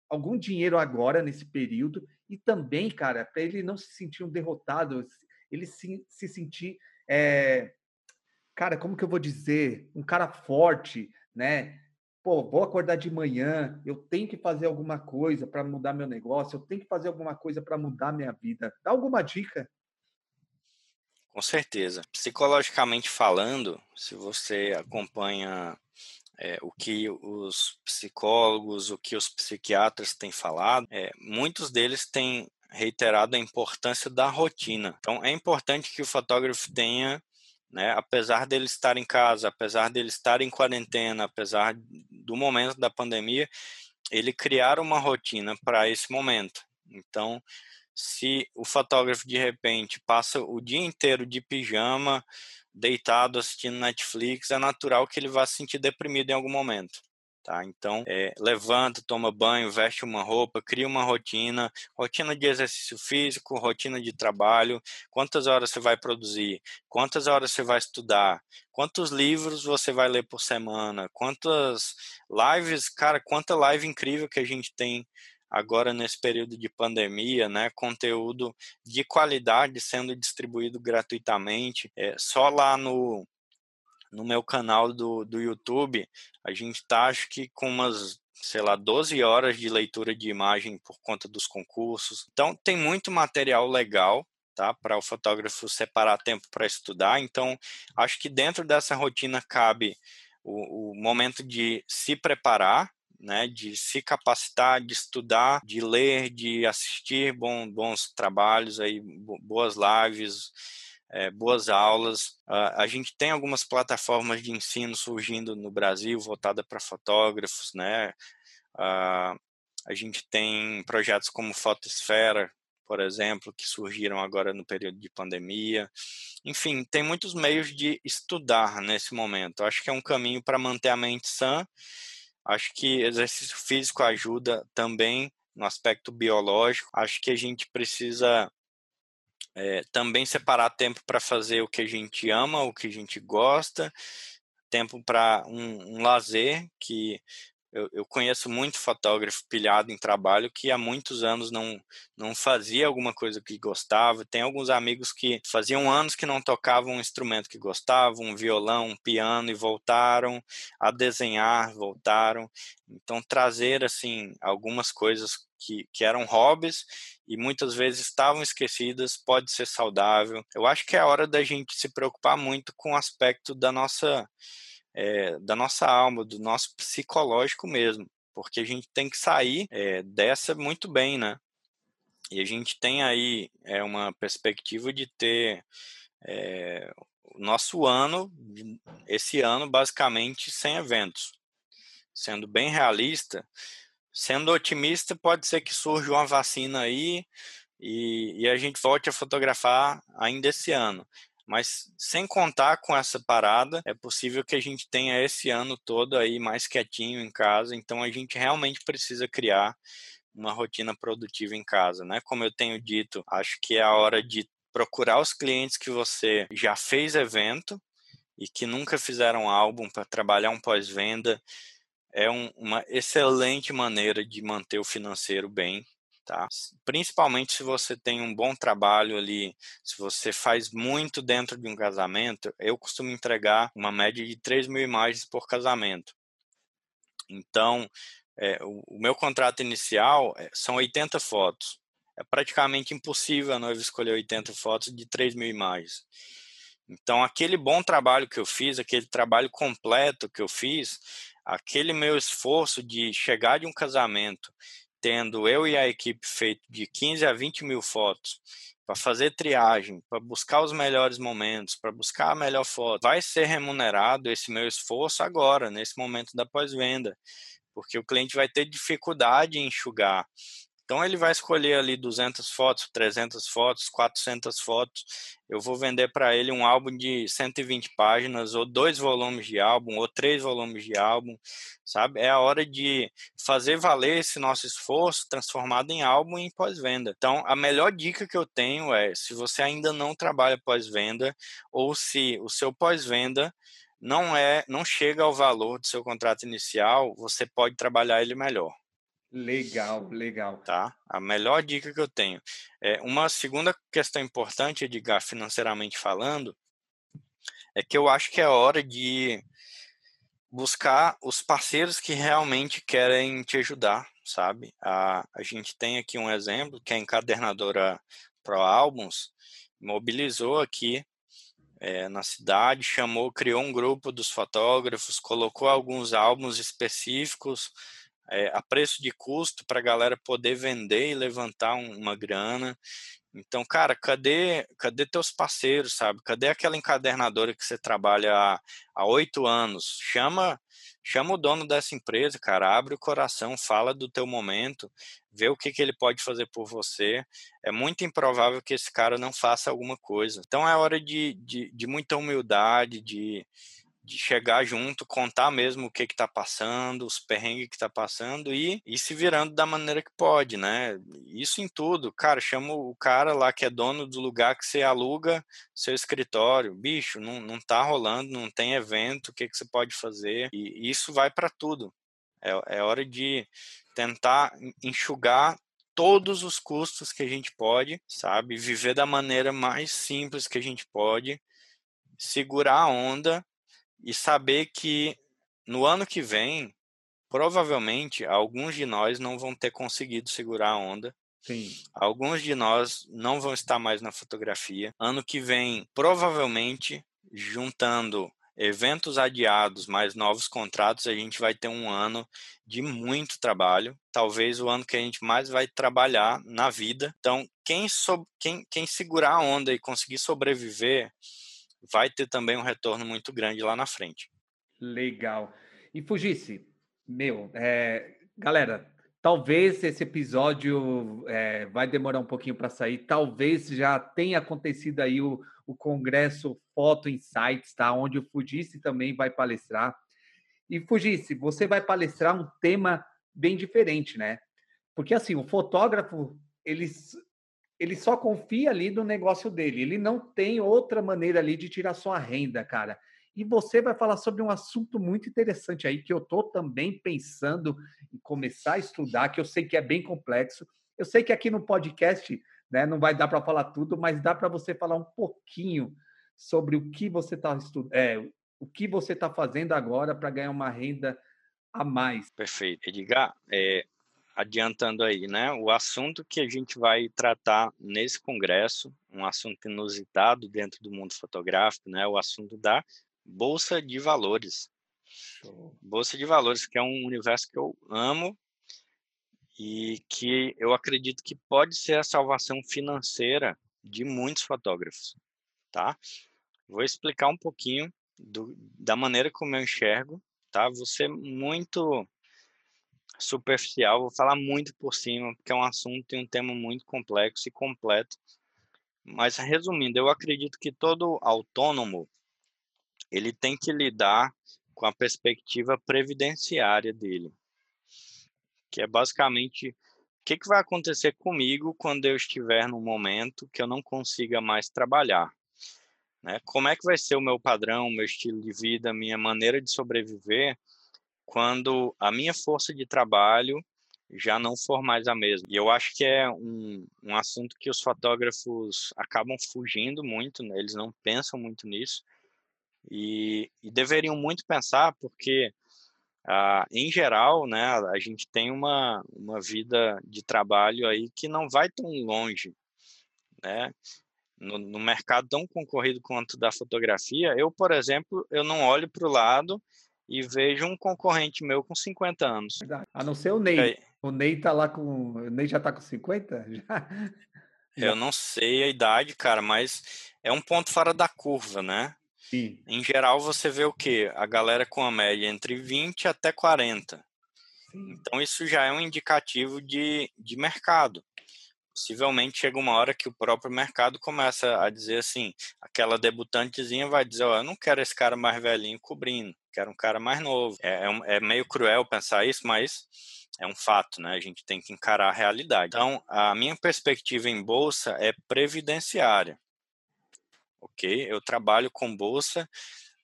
algum dinheiro agora, nesse período? E também, cara, para ele não se sentir um derrotado, ele se, se sentir, é, cara, como que eu vou dizer? Um cara forte, né? Pô, vou acordar de manhã, eu tenho que fazer alguma coisa para mudar meu negócio, eu tenho que fazer alguma coisa para mudar minha vida. Dá alguma dica? Com certeza. Psicologicamente falando, se você acompanha é, o que os psicólogos, o que os psiquiatras têm falado, é, muitos deles têm reiterado a importância da rotina. Então, é importante que o fotógrafo tenha né? Apesar dele estar em casa, apesar dele estar em quarentena, apesar do momento da pandemia, ele criar uma rotina para esse momento. Então, se o fotógrafo de repente passa o dia inteiro de pijama, deitado assistindo Netflix, é natural que ele vá se sentir deprimido em algum momento. Tá? Então, é, levanta, toma banho, veste uma roupa, cria uma rotina, rotina de exercício físico, rotina de trabalho, quantas horas você vai produzir, quantas horas você vai estudar, quantos livros você vai ler por semana, quantas lives, cara, quanta live incrível que a gente tem agora nesse período de pandemia, né, conteúdo de qualidade sendo distribuído gratuitamente, é, só lá no no meu canal do, do YouTube, a gente tá, acho que com umas, sei lá, 12 horas de leitura de imagem por conta dos concursos. Então, tem muito material legal, tá? Para o fotógrafo separar tempo para estudar. Então, acho que dentro dessa rotina cabe o, o momento de se preparar, né, de se capacitar, de estudar, de ler, de assistir bom, bons trabalhos aí, boas lives, é, boas aulas. Uh, a gente tem algumas plataformas de ensino surgindo no Brasil voltada para fotógrafos, né? Uh, a gente tem projetos como Fotosfera, por exemplo, que surgiram agora no período de pandemia. Enfim, tem muitos meios de estudar nesse momento. Acho que é um caminho para manter a mente sã. Acho que exercício físico ajuda também no aspecto biológico. Acho que a gente precisa é, também separar tempo para fazer o que a gente ama, o que a gente gosta, tempo para um, um lazer que eu, eu, conheço muito fotógrafo pilhado em trabalho que há muitos anos não, não fazia alguma coisa que gostava. Tem alguns amigos que faziam anos que não tocavam um instrumento que gostavam, um violão, um piano, e voltaram a desenhar, voltaram. Então, trazer, assim, algumas coisas que, que eram hobbies e muitas vezes estavam esquecidas pode ser saudável. Eu acho que é hora da gente se preocupar muito com o aspecto da nossa é, da nossa alma, do nosso psicológico mesmo, porque a gente tem que sair é, dessa muito bem, né? E a gente tem aí é, uma perspectiva de ter é, o nosso ano, esse ano, basicamente sem eventos. Sendo bem realista, sendo otimista, pode ser que surja uma vacina aí e, e a gente volte a fotografar ainda esse ano. Mas sem contar com essa parada, é possível que a gente tenha esse ano todo aí mais quietinho em casa. Então a gente realmente precisa criar uma rotina produtiva em casa, né? Como eu tenho dito, acho que é a hora de procurar os clientes que você já fez evento e que nunca fizeram álbum para trabalhar um pós-venda. É um, uma excelente maneira de manter o financeiro bem tá? Principalmente se você tem um bom trabalho ali, se você faz muito dentro de um casamento, eu costumo entregar uma média de 3 mil imagens por casamento. Então, é, o, o, meu contrato inicial é, são 80 fotos. É praticamente impossível a noiva escolher 80 fotos de 3 mil imagens. Então, aquele bom trabalho que eu fiz, aquele trabalho completo que eu fiz, aquele meu esforço de chegar de um casamento tendo eu e a equipe feito de 15 a 20 mil fotos para fazer triagem, para buscar os melhores momentos, para buscar a melhor foto, vai ser remunerado esse meu esforço agora, nesse momento da pós-venda, porque o cliente vai ter dificuldade em enxugar então ele vai escolher ali 200 fotos, 300 fotos, 400 fotos. Eu vou vender para ele um álbum de 120 páginas, ou dois volumes de álbum, ou três volumes de álbum, sabe? É a hora de fazer valer esse nosso esforço transformado em álbum e em pós-venda. Então, a melhor dica que eu tenho é: se você ainda não trabalha pós-venda, ou se o seu pós-venda não é, não chega ao valor do seu contrato inicial, você pode trabalhar ele melhor. Legal, legal. Tá? A melhor dica que eu tenho. É, uma segunda questão importante, Edgar, financeiramente falando, é que eu acho que é hora de buscar os parceiros que realmente querem te ajudar, sabe? A, a gente tem aqui um exemplo, que é a encadernadora Pro Albums, mobilizou aqui é, na cidade, chamou, criou um grupo dos fotógrafos, colocou alguns álbuns específicos é, a preço de custo para a galera poder vender e levantar um, uma grana. Então, cara, cadê, cadê teus parceiros, sabe? Cadê aquela encadernadora que você trabalha há oito anos? Chama, chama o dono dessa empresa, cara, abre o coração, fala do teu momento, vê o que, que ele pode fazer por você. É muito improvável que esse cara não faça alguma coisa. Então, é hora de, de, de muita humildade, de, de chegar junto, contar mesmo o que está passando, os perrengues que está passando e, e se virando da maneira que pode, né? Isso em tudo. Cara, chama o cara lá que é dono do lugar que você aluga seu escritório. Bicho, não, não tá rolando, não tem evento, o que, que você pode fazer? E isso vai para tudo. É, é hora de tentar enxugar todos os custos que a gente pode, sabe? Viver da maneira mais simples que a gente pode, segurar a onda e saber que no ano que vem, provavelmente, alguns de nós não vão ter conseguido segurar a onda. Sim. Alguns de nós não vão estar mais na fotografia. Ano que vem, provavelmente, juntando eventos adiados, mais novos contratos, a gente vai ter um ano de muito trabalho, talvez o ano que a gente mais vai trabalhar na vida. Então, quem, so, quem, quem segurar a onda e conseguir sobreviver, vai ter também um retorno muito grande lá na frente. Legal. E Fugisse, meu, é, galera, talvez esse episódio é, vai demorar um pouquinho para sair, talvez já tenha acontecido aí o, o congresso Foto Insights, tá? Onde o Fugisse também vai palestrar. E Fugisse, você vai palestrar um tema bem diferente, né? Porque assim, o fotógrafo, ele, ele só confia ali no negócio dele, ele não tem outra maneira ali de tirar sua renda, cara. E você vai falar sobre um assunto muito interessante aí que eu estou também pensando em começar a estudar, que eu sei que é bem complexo. Eu sei que aqui no podcast né, não vai dar para falar tudo, mas dá para você falar um pouquinho sobre o que você está estudando, é, o que você está fazendo agora para ganhar uma renda a mais. Perfeito. Edgar, é, adiantando aí, né? O assunto que a gente vai tratar nesse congresso, um assunto inusitado dentro do mundo fotográfico, né? O assunto da Bolsa de Valores. Bolsa de Valores, que é um universo que eu amo e que eu acredito que pode ser a salvação financeira de muitos fotógrafos, tá? Vou explicar um pouquinho do, da maneira como eu enxergo, tá? Vou ser muito superficial, vou falar muito por cima, porque é um assunto e um tema muito complexo e completo. Mas resumindo, eu acredito que todo autônomo ele tem que lidar com a perspectiva previdenciária dele, que é basicamente o que, que vai acontecer comigo quando eu estiver no momento que eu não consiga mais trabalhar. Né? Como é que vai ser o meu padrão, meu estilo de vida, minha maneira de sobreviver quando a minha força de trabalho já não for mais a mesma. E eu acho que é um, um assunto que os fotógrafos acabam fugindo muito, né? eles não pensam muito nisso, e, e deveriam muito pensar, porque, ah, em geral, né, a gente tem uma, uma vida de trabalho aí que não vai tão longe, né? No, no mercado tão concorrido quanto da fotografia, eu, por exemplo, eu não olho para o lado e vejo um concorrente meu com 50 anos. A não ser o Ney. É. O Ney tá lá com. O Ney já tá com 50? [LAUGHS] Já. Eu não sei a idade, cara, mas é um ponto fora da curva, né? Sim. Em geral, você vê o quê? A galera com a média entre 20 até 40. Sim. Então, isso já é um indicativo de, de mercado. Possivelmente chega uma hora que o próprio mercado começa a dizer assim: aquela debutantezinha vai dizer, ó, eu não quero esse cara mais velhinho cobrindo, quero um cara mais novo. É, é, é meio cruel pensar isso, mas é um fato, né? A gente tem que encarar a realidade. Então, a minha perspectiva em bolsa é previdenciária ok? Eu trabalho com bolsa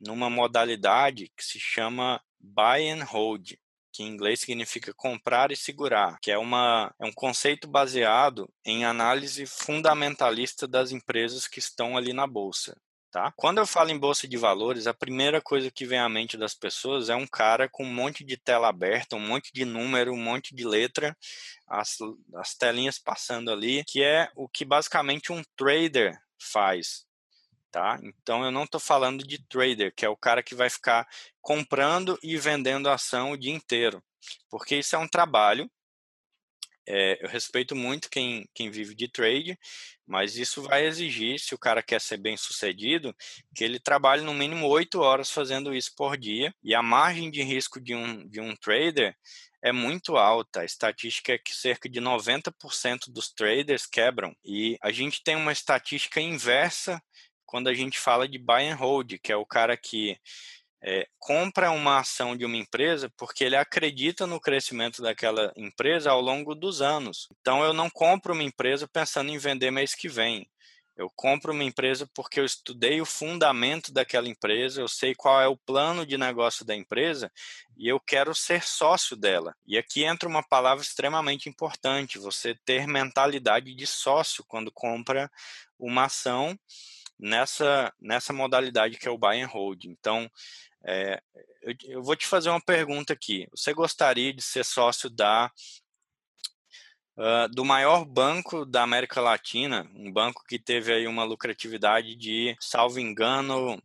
numa modalidade que se chama buy and hold, que em inglês significa comprar e segurar, que é, uma, é um conceito baseado em análise fundamentalista das empresas que estão ali na bolsa. Tá? Quando eu falo em bolsa de valores, a primeira coisa que vem à mente das pessoas é um cara com um monte de tela aberta, um monte de número, um monte de letra, as, as telinhas passando ali, que é o que basicamente um trader faz tá? Então eu não estou falando de trader, que é o cara que vai ficar comprando e vendendo ação o dia inteiro, porque isso é um trabalho. É, eu respeito muito quem, quem vive de trade, mas isso vai exigir, se o cara quer ser bem sucedido, que ele trabalhe no mínimo oito horas fazendo isso por dia, e a margem de risco de um, de um trader é muito alta. A estatística é que cerca de 90% dos traders quebram. E a gente tem uma estatística inversa quando a gente fala de buy and hold, que é o cara que é, compra uma ação de uma empresa porque ele acredita no crescimento daquela empresa ao longo dos anos. Então, eu não compro uma empresa pensando em vender mês que vem. Eu compro uma empresa porque eu estudei o fundamento daquela empresa, eu sei qual é o plano de negócio da empresa e eu quero ser sócio dela. E aqui entra uma palavra extremamente importante: você ter mentalidade de sócio quando compra uma ação nessa, nessa modalidade que é o buy and hold. Então, é, eu, eu, vou te fazer uma pergunta aqui. Você gostaria de ser sócio da uh, do maior banco da América Latina, um banco que teve aí uma lucratividade de, salvo engano,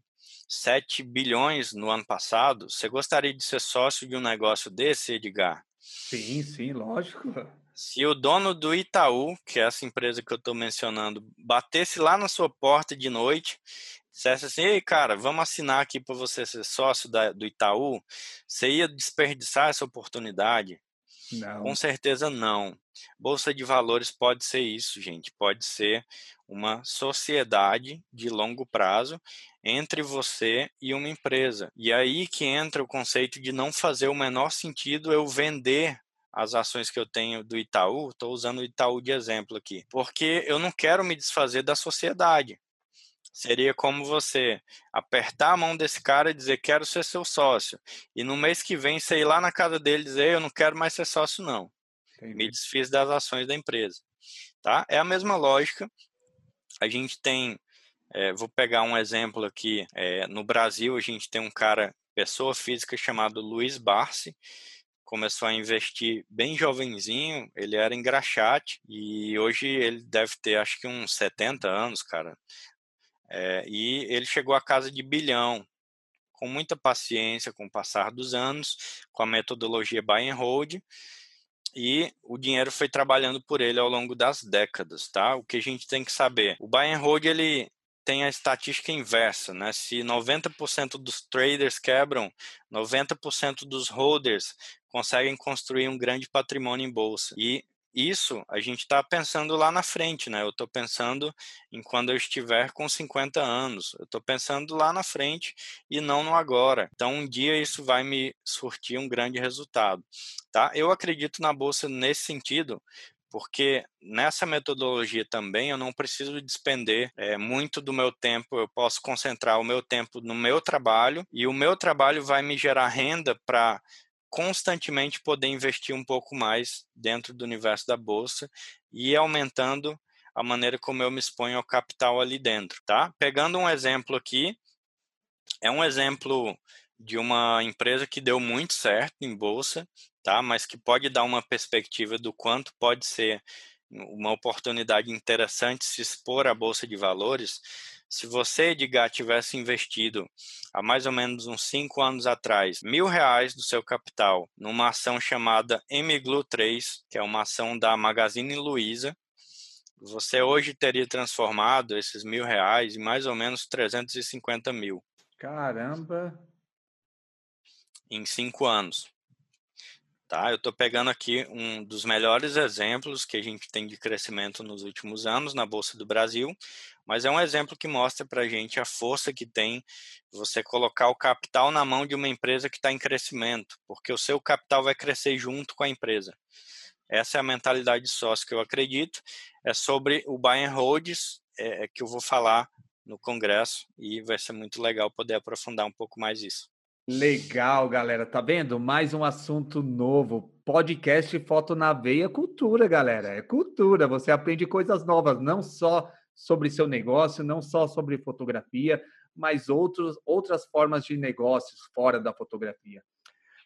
7 bilhões no ano passado. Você gostaria de ser sócio de um negócio desse, Edgar? Sim, sim, lógico. Se o dono do Itaú, que é essa empresa que eu estou mencionando, batesse lá na sua porta de noite, dissesse assim: Ei, cara, vamos assinar aqui para você ser sócio da, do Itaú, você ia desperdiçar essa oportunidade? Não. Com certeza não. Bolsa de valores pode ser isso, gente. Pode ser uma sociedade de longo prazo entre você e uma empresa. E aí que entra o conceito de não fazer o menor sentido eu vender as ações que eu tenho do Itaú, estou usando o Itaú de exemplo aqui, porque eu não quero me desfazer da sociedade. Seria como você apertar a mão desse cara e dizer quero ser seu sócio. E no mês que vem você ir lá na casa dele e dizer eu não quero mais ser sócio não. Entendi. Me desfiz das ações da empresa. Tá? É a mesma lógica. A gente tem, é, vou pegar um exemplo aqui. É, no Brasil a gente tem um cara, pessoa física chamado Luiz Barsi, começou a investir bem jovenzinho, ele era engraxate e hoje ele deve ter acho que uns 70 anos, cara. É, e ele chegou à casa de bilhão, com muita paciência, com o passar dos anos, com a metodologia buy and hold, e o dinheiro foi trabalhando por ele ao longo das décadas, tá? O que a gente tem que saber, o buy and hold ele tem a estatística inversa, né? Se 90% dos traders quebram, 90% dos holders conseguem construir um grande patrimônio em bolsa. E isso a gente está pensando lá na frente, né? Eu estou pensando em quando eu estiver com 50 anos. Eu estou pensando lá na frente e não no agora. Então, um dia isso vai me surtir um grande resultado, tá? Eu acredito na bolsa nesse sentido, porque nessa metodologia também eu não preciso despender é, muito do meu tempo, eu posso concentrar o meu tempo no meu trabalho e o meu trabalho vai me gerar renda para constantemente poder investir um pouco mais dentro do universo da bolsa e aumentando a maneira como eu me exponho ao capital ali dentro, tá? Pegando um exemplo aqui, é um exemplo de uma empresa que deu muito certo em bolsa, tá? Mas que pode dar uma perspectiva do quanto pode ser uma oportunidade interessante se expor à bolsa de valores se você, Edgar, tivesse investido há mais ou menos uns cinco anos atrás mil reais do seu capital numa ação chamada MGLU 3, que é uma ação da Magazine Luiza, você hoje teria transformado esses mil reais em mais ou menos 350 mil. Caramba! Em cinco anos. Tá? Eu estou pegando aqui um dos melhores exemplos que a gente tem de crescimento nos últimos anos na Bolsa do Brasil, mas é um exemplo que mostra para a gente a força que tem você colocar o capital na mão de uma empresa que está em crescimento, porque o seu capital vai crescer junto com a empresa. Essa é a mentalidade de sócio que eu acredito. É sobre o buy and holds é, é, que eu vou falar no congresso e vai ser muito legal poder aprofundar um pouco mais isso. Legal, galera. Tá vendo? Mais um assunto novo. Podcast Foto na Veia Cultura, galera. É cultura. Você aprende coisas novas, não só sobre seu negócio, não só sobre fotografia, mas outros, outras formas de negócios fora da fotografia.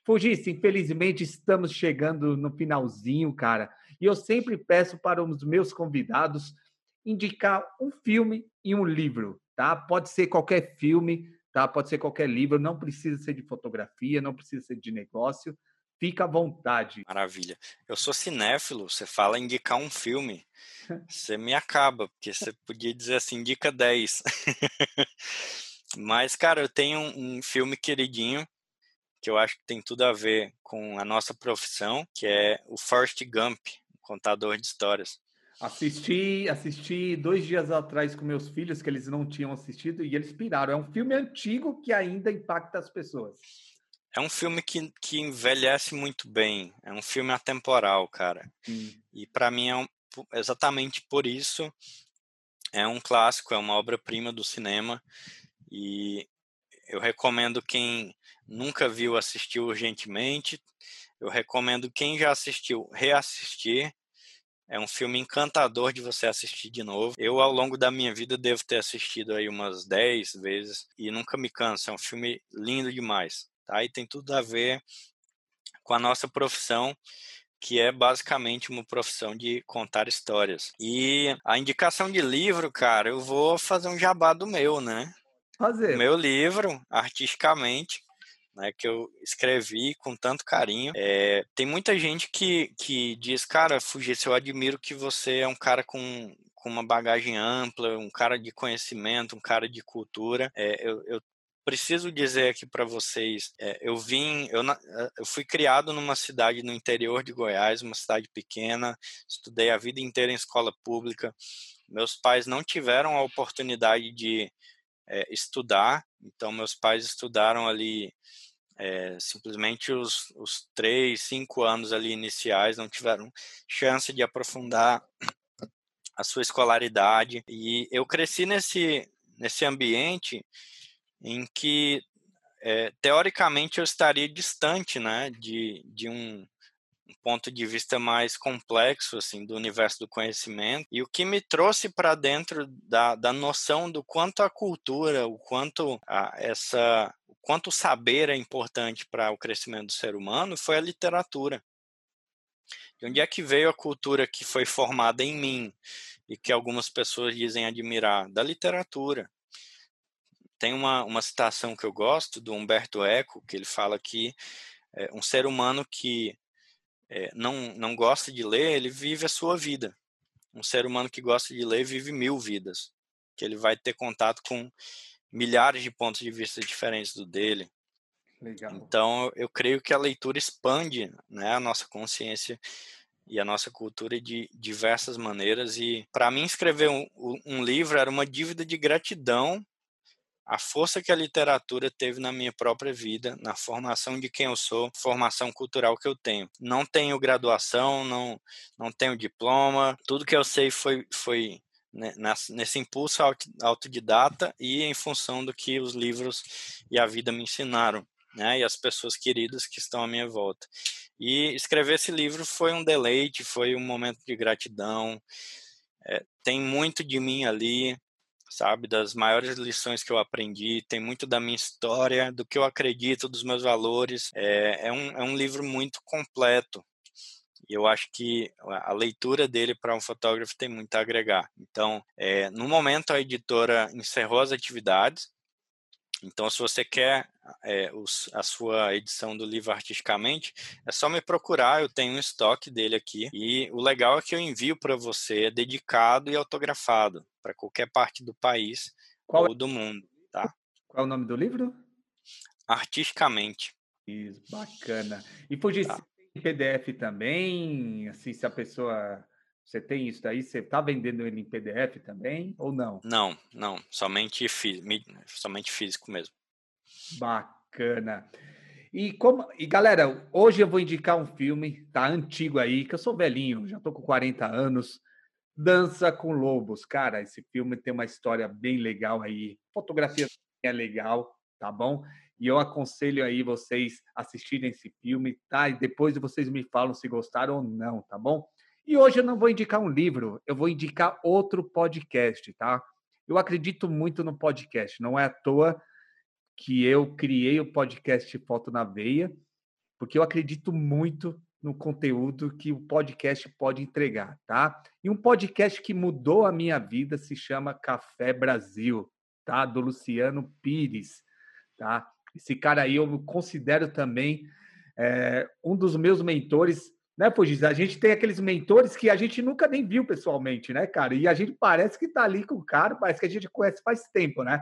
Fugisse, infelizmente estamos chegando no finalzinho, cara. E eu sempre peço para os meus convidados indicar um filme e um livro, tá? Pode ser qualquer filme, tá? Pode ser qualquer livro, não precisa ser de fotografia, não precisa ser de negócio. Fica à vontade. Maravilha. Eu sou cinéfilo, você fala indicar um filme. Você me acaba, porque você podia dizer assim, indica 10. [LAUGHS] Mas, cara, eu tenho um, filme queridinho que eu acho que tem tudo a ver com a nossa profissão, que é o Forrest Gump, contador de histórias. Assisti, assisti dois dias atrás com meus filhos, que eles não tinham assistido, e eles piraram. É um filme antigo que ainda impacta as pessoas. É um filme que, que envelhece muito bem. É um filme atemporal, cara. Hum. E para mim é um, exatamente por isso é um clássico, é uma obra-prima do cinema. E eu recomendo quem nunca viu assistir urgentemente. Eu recomendo quem já assistiu reassistir. É um filme encantador de você assistir de novo. Eu, ao longo da minha vida, devo ter assistido aí umas 10 vezes e nunca me canso. É um filme lindo demais tá? E tem tudo a ver com a nossa profissão, que é basicamente uma profissão de contar histórias. E a indicação de livro, cara, eu vou fazer um jabá do meu, né? fazer. Meu livro, artisticamente, né, que eu escrevi com tanto carinho. É, tem muita gente que, que diz, cara, Fugisse, eu admiro que você é um cara com, com uma bagagem ampla, um cara de conhecimento, um cara de cultura. É, eu, eu preciso dizer aqui para vocês, é, eu vim, eu, eu fui criado numa cidade no interior de Goiás, uma cidade pequena, estudei a vida inteira em escola pública. Meus pais não tiveram a oportunidade de é, estudar, então meus pais estudaram ali é, simplesmente os, os três, cinco anos ali iniciais, não tiveram chance de aprofundar a sua escolaridade. E eu cresci nesse, nesse ambiente em que, é, teoricamente, eu estaria distante né, de, de um, ponto de vista mais complexo assim do universo do conhecimento e o que me trouxe para dentro da, da noção do quanto a cultura o quanto a, essa o quanto o saber é importante para o crescimento do ser humano foi a literatura. De onde é que veio a cultura que foi formada em mim e que algumas pessoas dizem admirar? Da literatura. Tem uma, uma citação que eu gosto do Humberto Eco que ele fala que é, um ser humano que é, não, não gosta de ler, ele vive a sua vida. Um ser humano que gosta de ler vive mil vidas, que ele vai ter contato com milhares de pontos de vista diferentes do dele. Legal. Então, eu creio que a leitura expande né, a nossa consciência e a nossa cultura de diversas maneiras. E, para mim, escrever um, um livro era uma dívida de gratidão a força que a literatura teve na minha própria vida, na formação de quem eu sou, formação cultural que eu tenho. Não tenho graduação, não, não tenho diploma, tudo que eu sei foi, foi né, nesse impulso autodidata e em função do que os livros e a vida me ensinaram. Né, e as pessoas queridas que estão à minha volta. E escrever esse livro foi um deleite, foi um momento de gratidão. É, tem muito de mim ali, sabe? Das maiores lições que eu aprendi, tem muito da minha história, do que eu acredito, dos meus valores. É, é, um, é um livro muito completo. E eu acho que a leitura dele para um fotógrafo tem muito a agregar. Então, é, no momento, a editora encerrou as atividades, então, se você quer é, os, a sua edição do livro artisticamente, é só me procurar, eu tenho um estoque dele aqui. E o legal é que eu envio para você dedicado e autografado para qualquer parte do país Qual ou é? do mundo, tá? Qual é o nome do livro? Artisticamente. Isso, bacana. E Fuji, tá. PDF também, assim, se a pessoa você tem isso daí? Você está vendendo ele em PDF também ou não? Não, não. Somente, fí somente físico mesmo. Bacana. E, como, e galera, hoje eu vou indicar um filme, tá antigo aí, que eu sou velhinho, já tô com 40 anos. Dança com Lobos. Cara, esse filme tem uma história bem legal aí. Fotografia é legal, tá bom? E eu aconselho aí vocês assistirem esse filme, tá? E depois vocês me falam se gostaram ou não, tá bom? E hoje eu não vou indicar um livro, eu vou indicar outro podcast, tá? Eu acredito muito no podcast, não é à toa que eu criei o podcast Foto na Veia, porque eu acredito muito no conteúdo que o podcast pode entregar, tá? E um podcast que mudou a minha vida se chama Café Brasil, tá? Do Luciano Pires, tá? Esse cara aí eu considero também é, um dos meus mentores né, Fugis? A gente tem aqueles mentores que a gente nunca nem viu pessoalmente, né, cara? E a gente parece que tá ali com o cara, parece que a gente conhece faz tempo, né?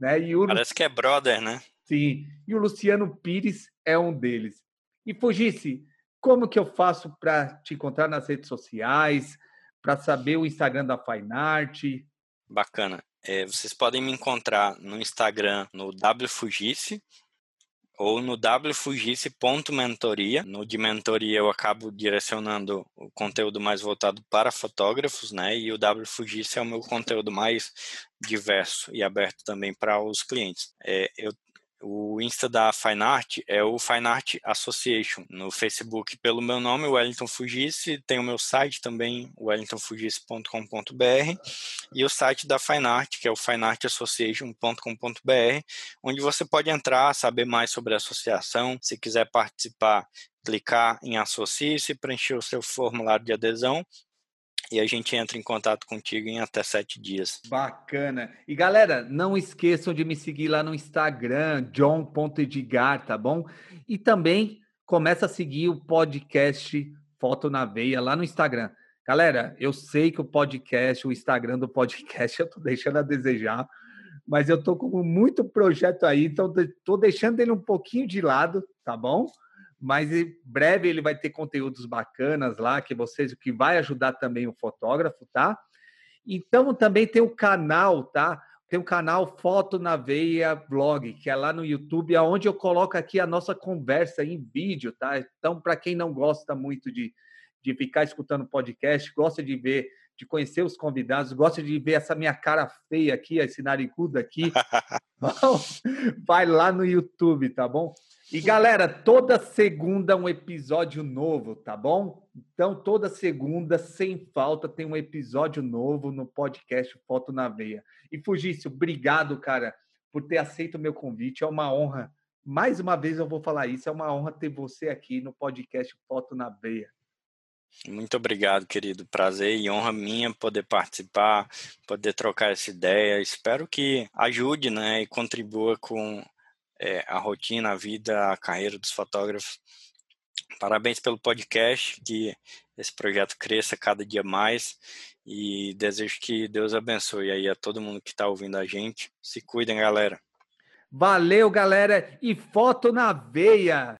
né? E o parece que é brother, né? Sim. E o Luciano Pires é um deles. E Fugisse, como que eu faço para te encontrar nas redes sociais, para saber o Instagram da Fine Art? Bacana. É, vocês podem me encontrar no Instagram no wfugice, ou no wfugisse.mentoria. No de mentoria eu acabo direcionando o conteúdo mais voltado para fotógrafos, né? E o wfugisse é o meu conteúdo mais diverso e aberto também para os clientes. É, eu o Insta da Fine Art é o Fine Art Association. No Facebook, pelo meu nome, Wellington Fugisse. Tem o meu site também, wellingtonfugisse.com.br. E o site da Fine Art, que é o fineartassociation.com.br, onde você pode entrar, saber mais sobre a associação. Se quiser participar, clicar em Associe-se, preencher o seu formulário de adesão e a gente entra em contato contigo em até sete dias. Bacana. E galera, não esqueçam de me seguir lá no Instagram, john.edgar, tá bom? E também começa a seguir o podcast Foto na Veia lá no Instagram. Galera, eu sei que o podcast, o Instagram do podcast, [LAUGHS] eu tô deixando a desejar, mas eu tô com muito projeto aí, então tô deixando ele um pouquinho de lado, tá bom? Mas em breve ele vai ter conteúdos bacanas lá que vocês que vai ajudar também o fotógrafo, tá? Então também tem o canal, tá? Tem o canal Foto na Veia Blog, que é lá no YouTube, aonde eu coloco aqui a nossa conversa em vídeo, tá? Então para quem não gosta muito de, de ficar escutando podcast, gosta de ver de conhecer os convidados, gosta de ver essa minha cara feia aqui, esse narigudo aqui, [LAUGHS] [LAUGHS] vai lá no YouTube, tá bom? E galera, toda segunda um episódio novo, tá bom? Então, toda segunda, sem falta, tem um episódio novo no podcast Foto na Veia. E Fugício, obrigado, cara, por ter aceito o meu convite. É uma honra. Mais uma vez eu vou falar isso, é uma honra ter você aqui no podcast Foto na Veia. Muito obrigado, querido. Prazer e honra minha poder participar, poder trocar essa ideia. Espero que ajude, né, e contribua com é, a rotina, a vida, a carreira dos fotógrafos. Parabéns pelo podcast, que esse projeto cresça cada dia mais e desejo que Deus abençoe aí a todo mundo que está ouvindo a gente. Se cuidem, galera. Valeu, galera, e foto na veia!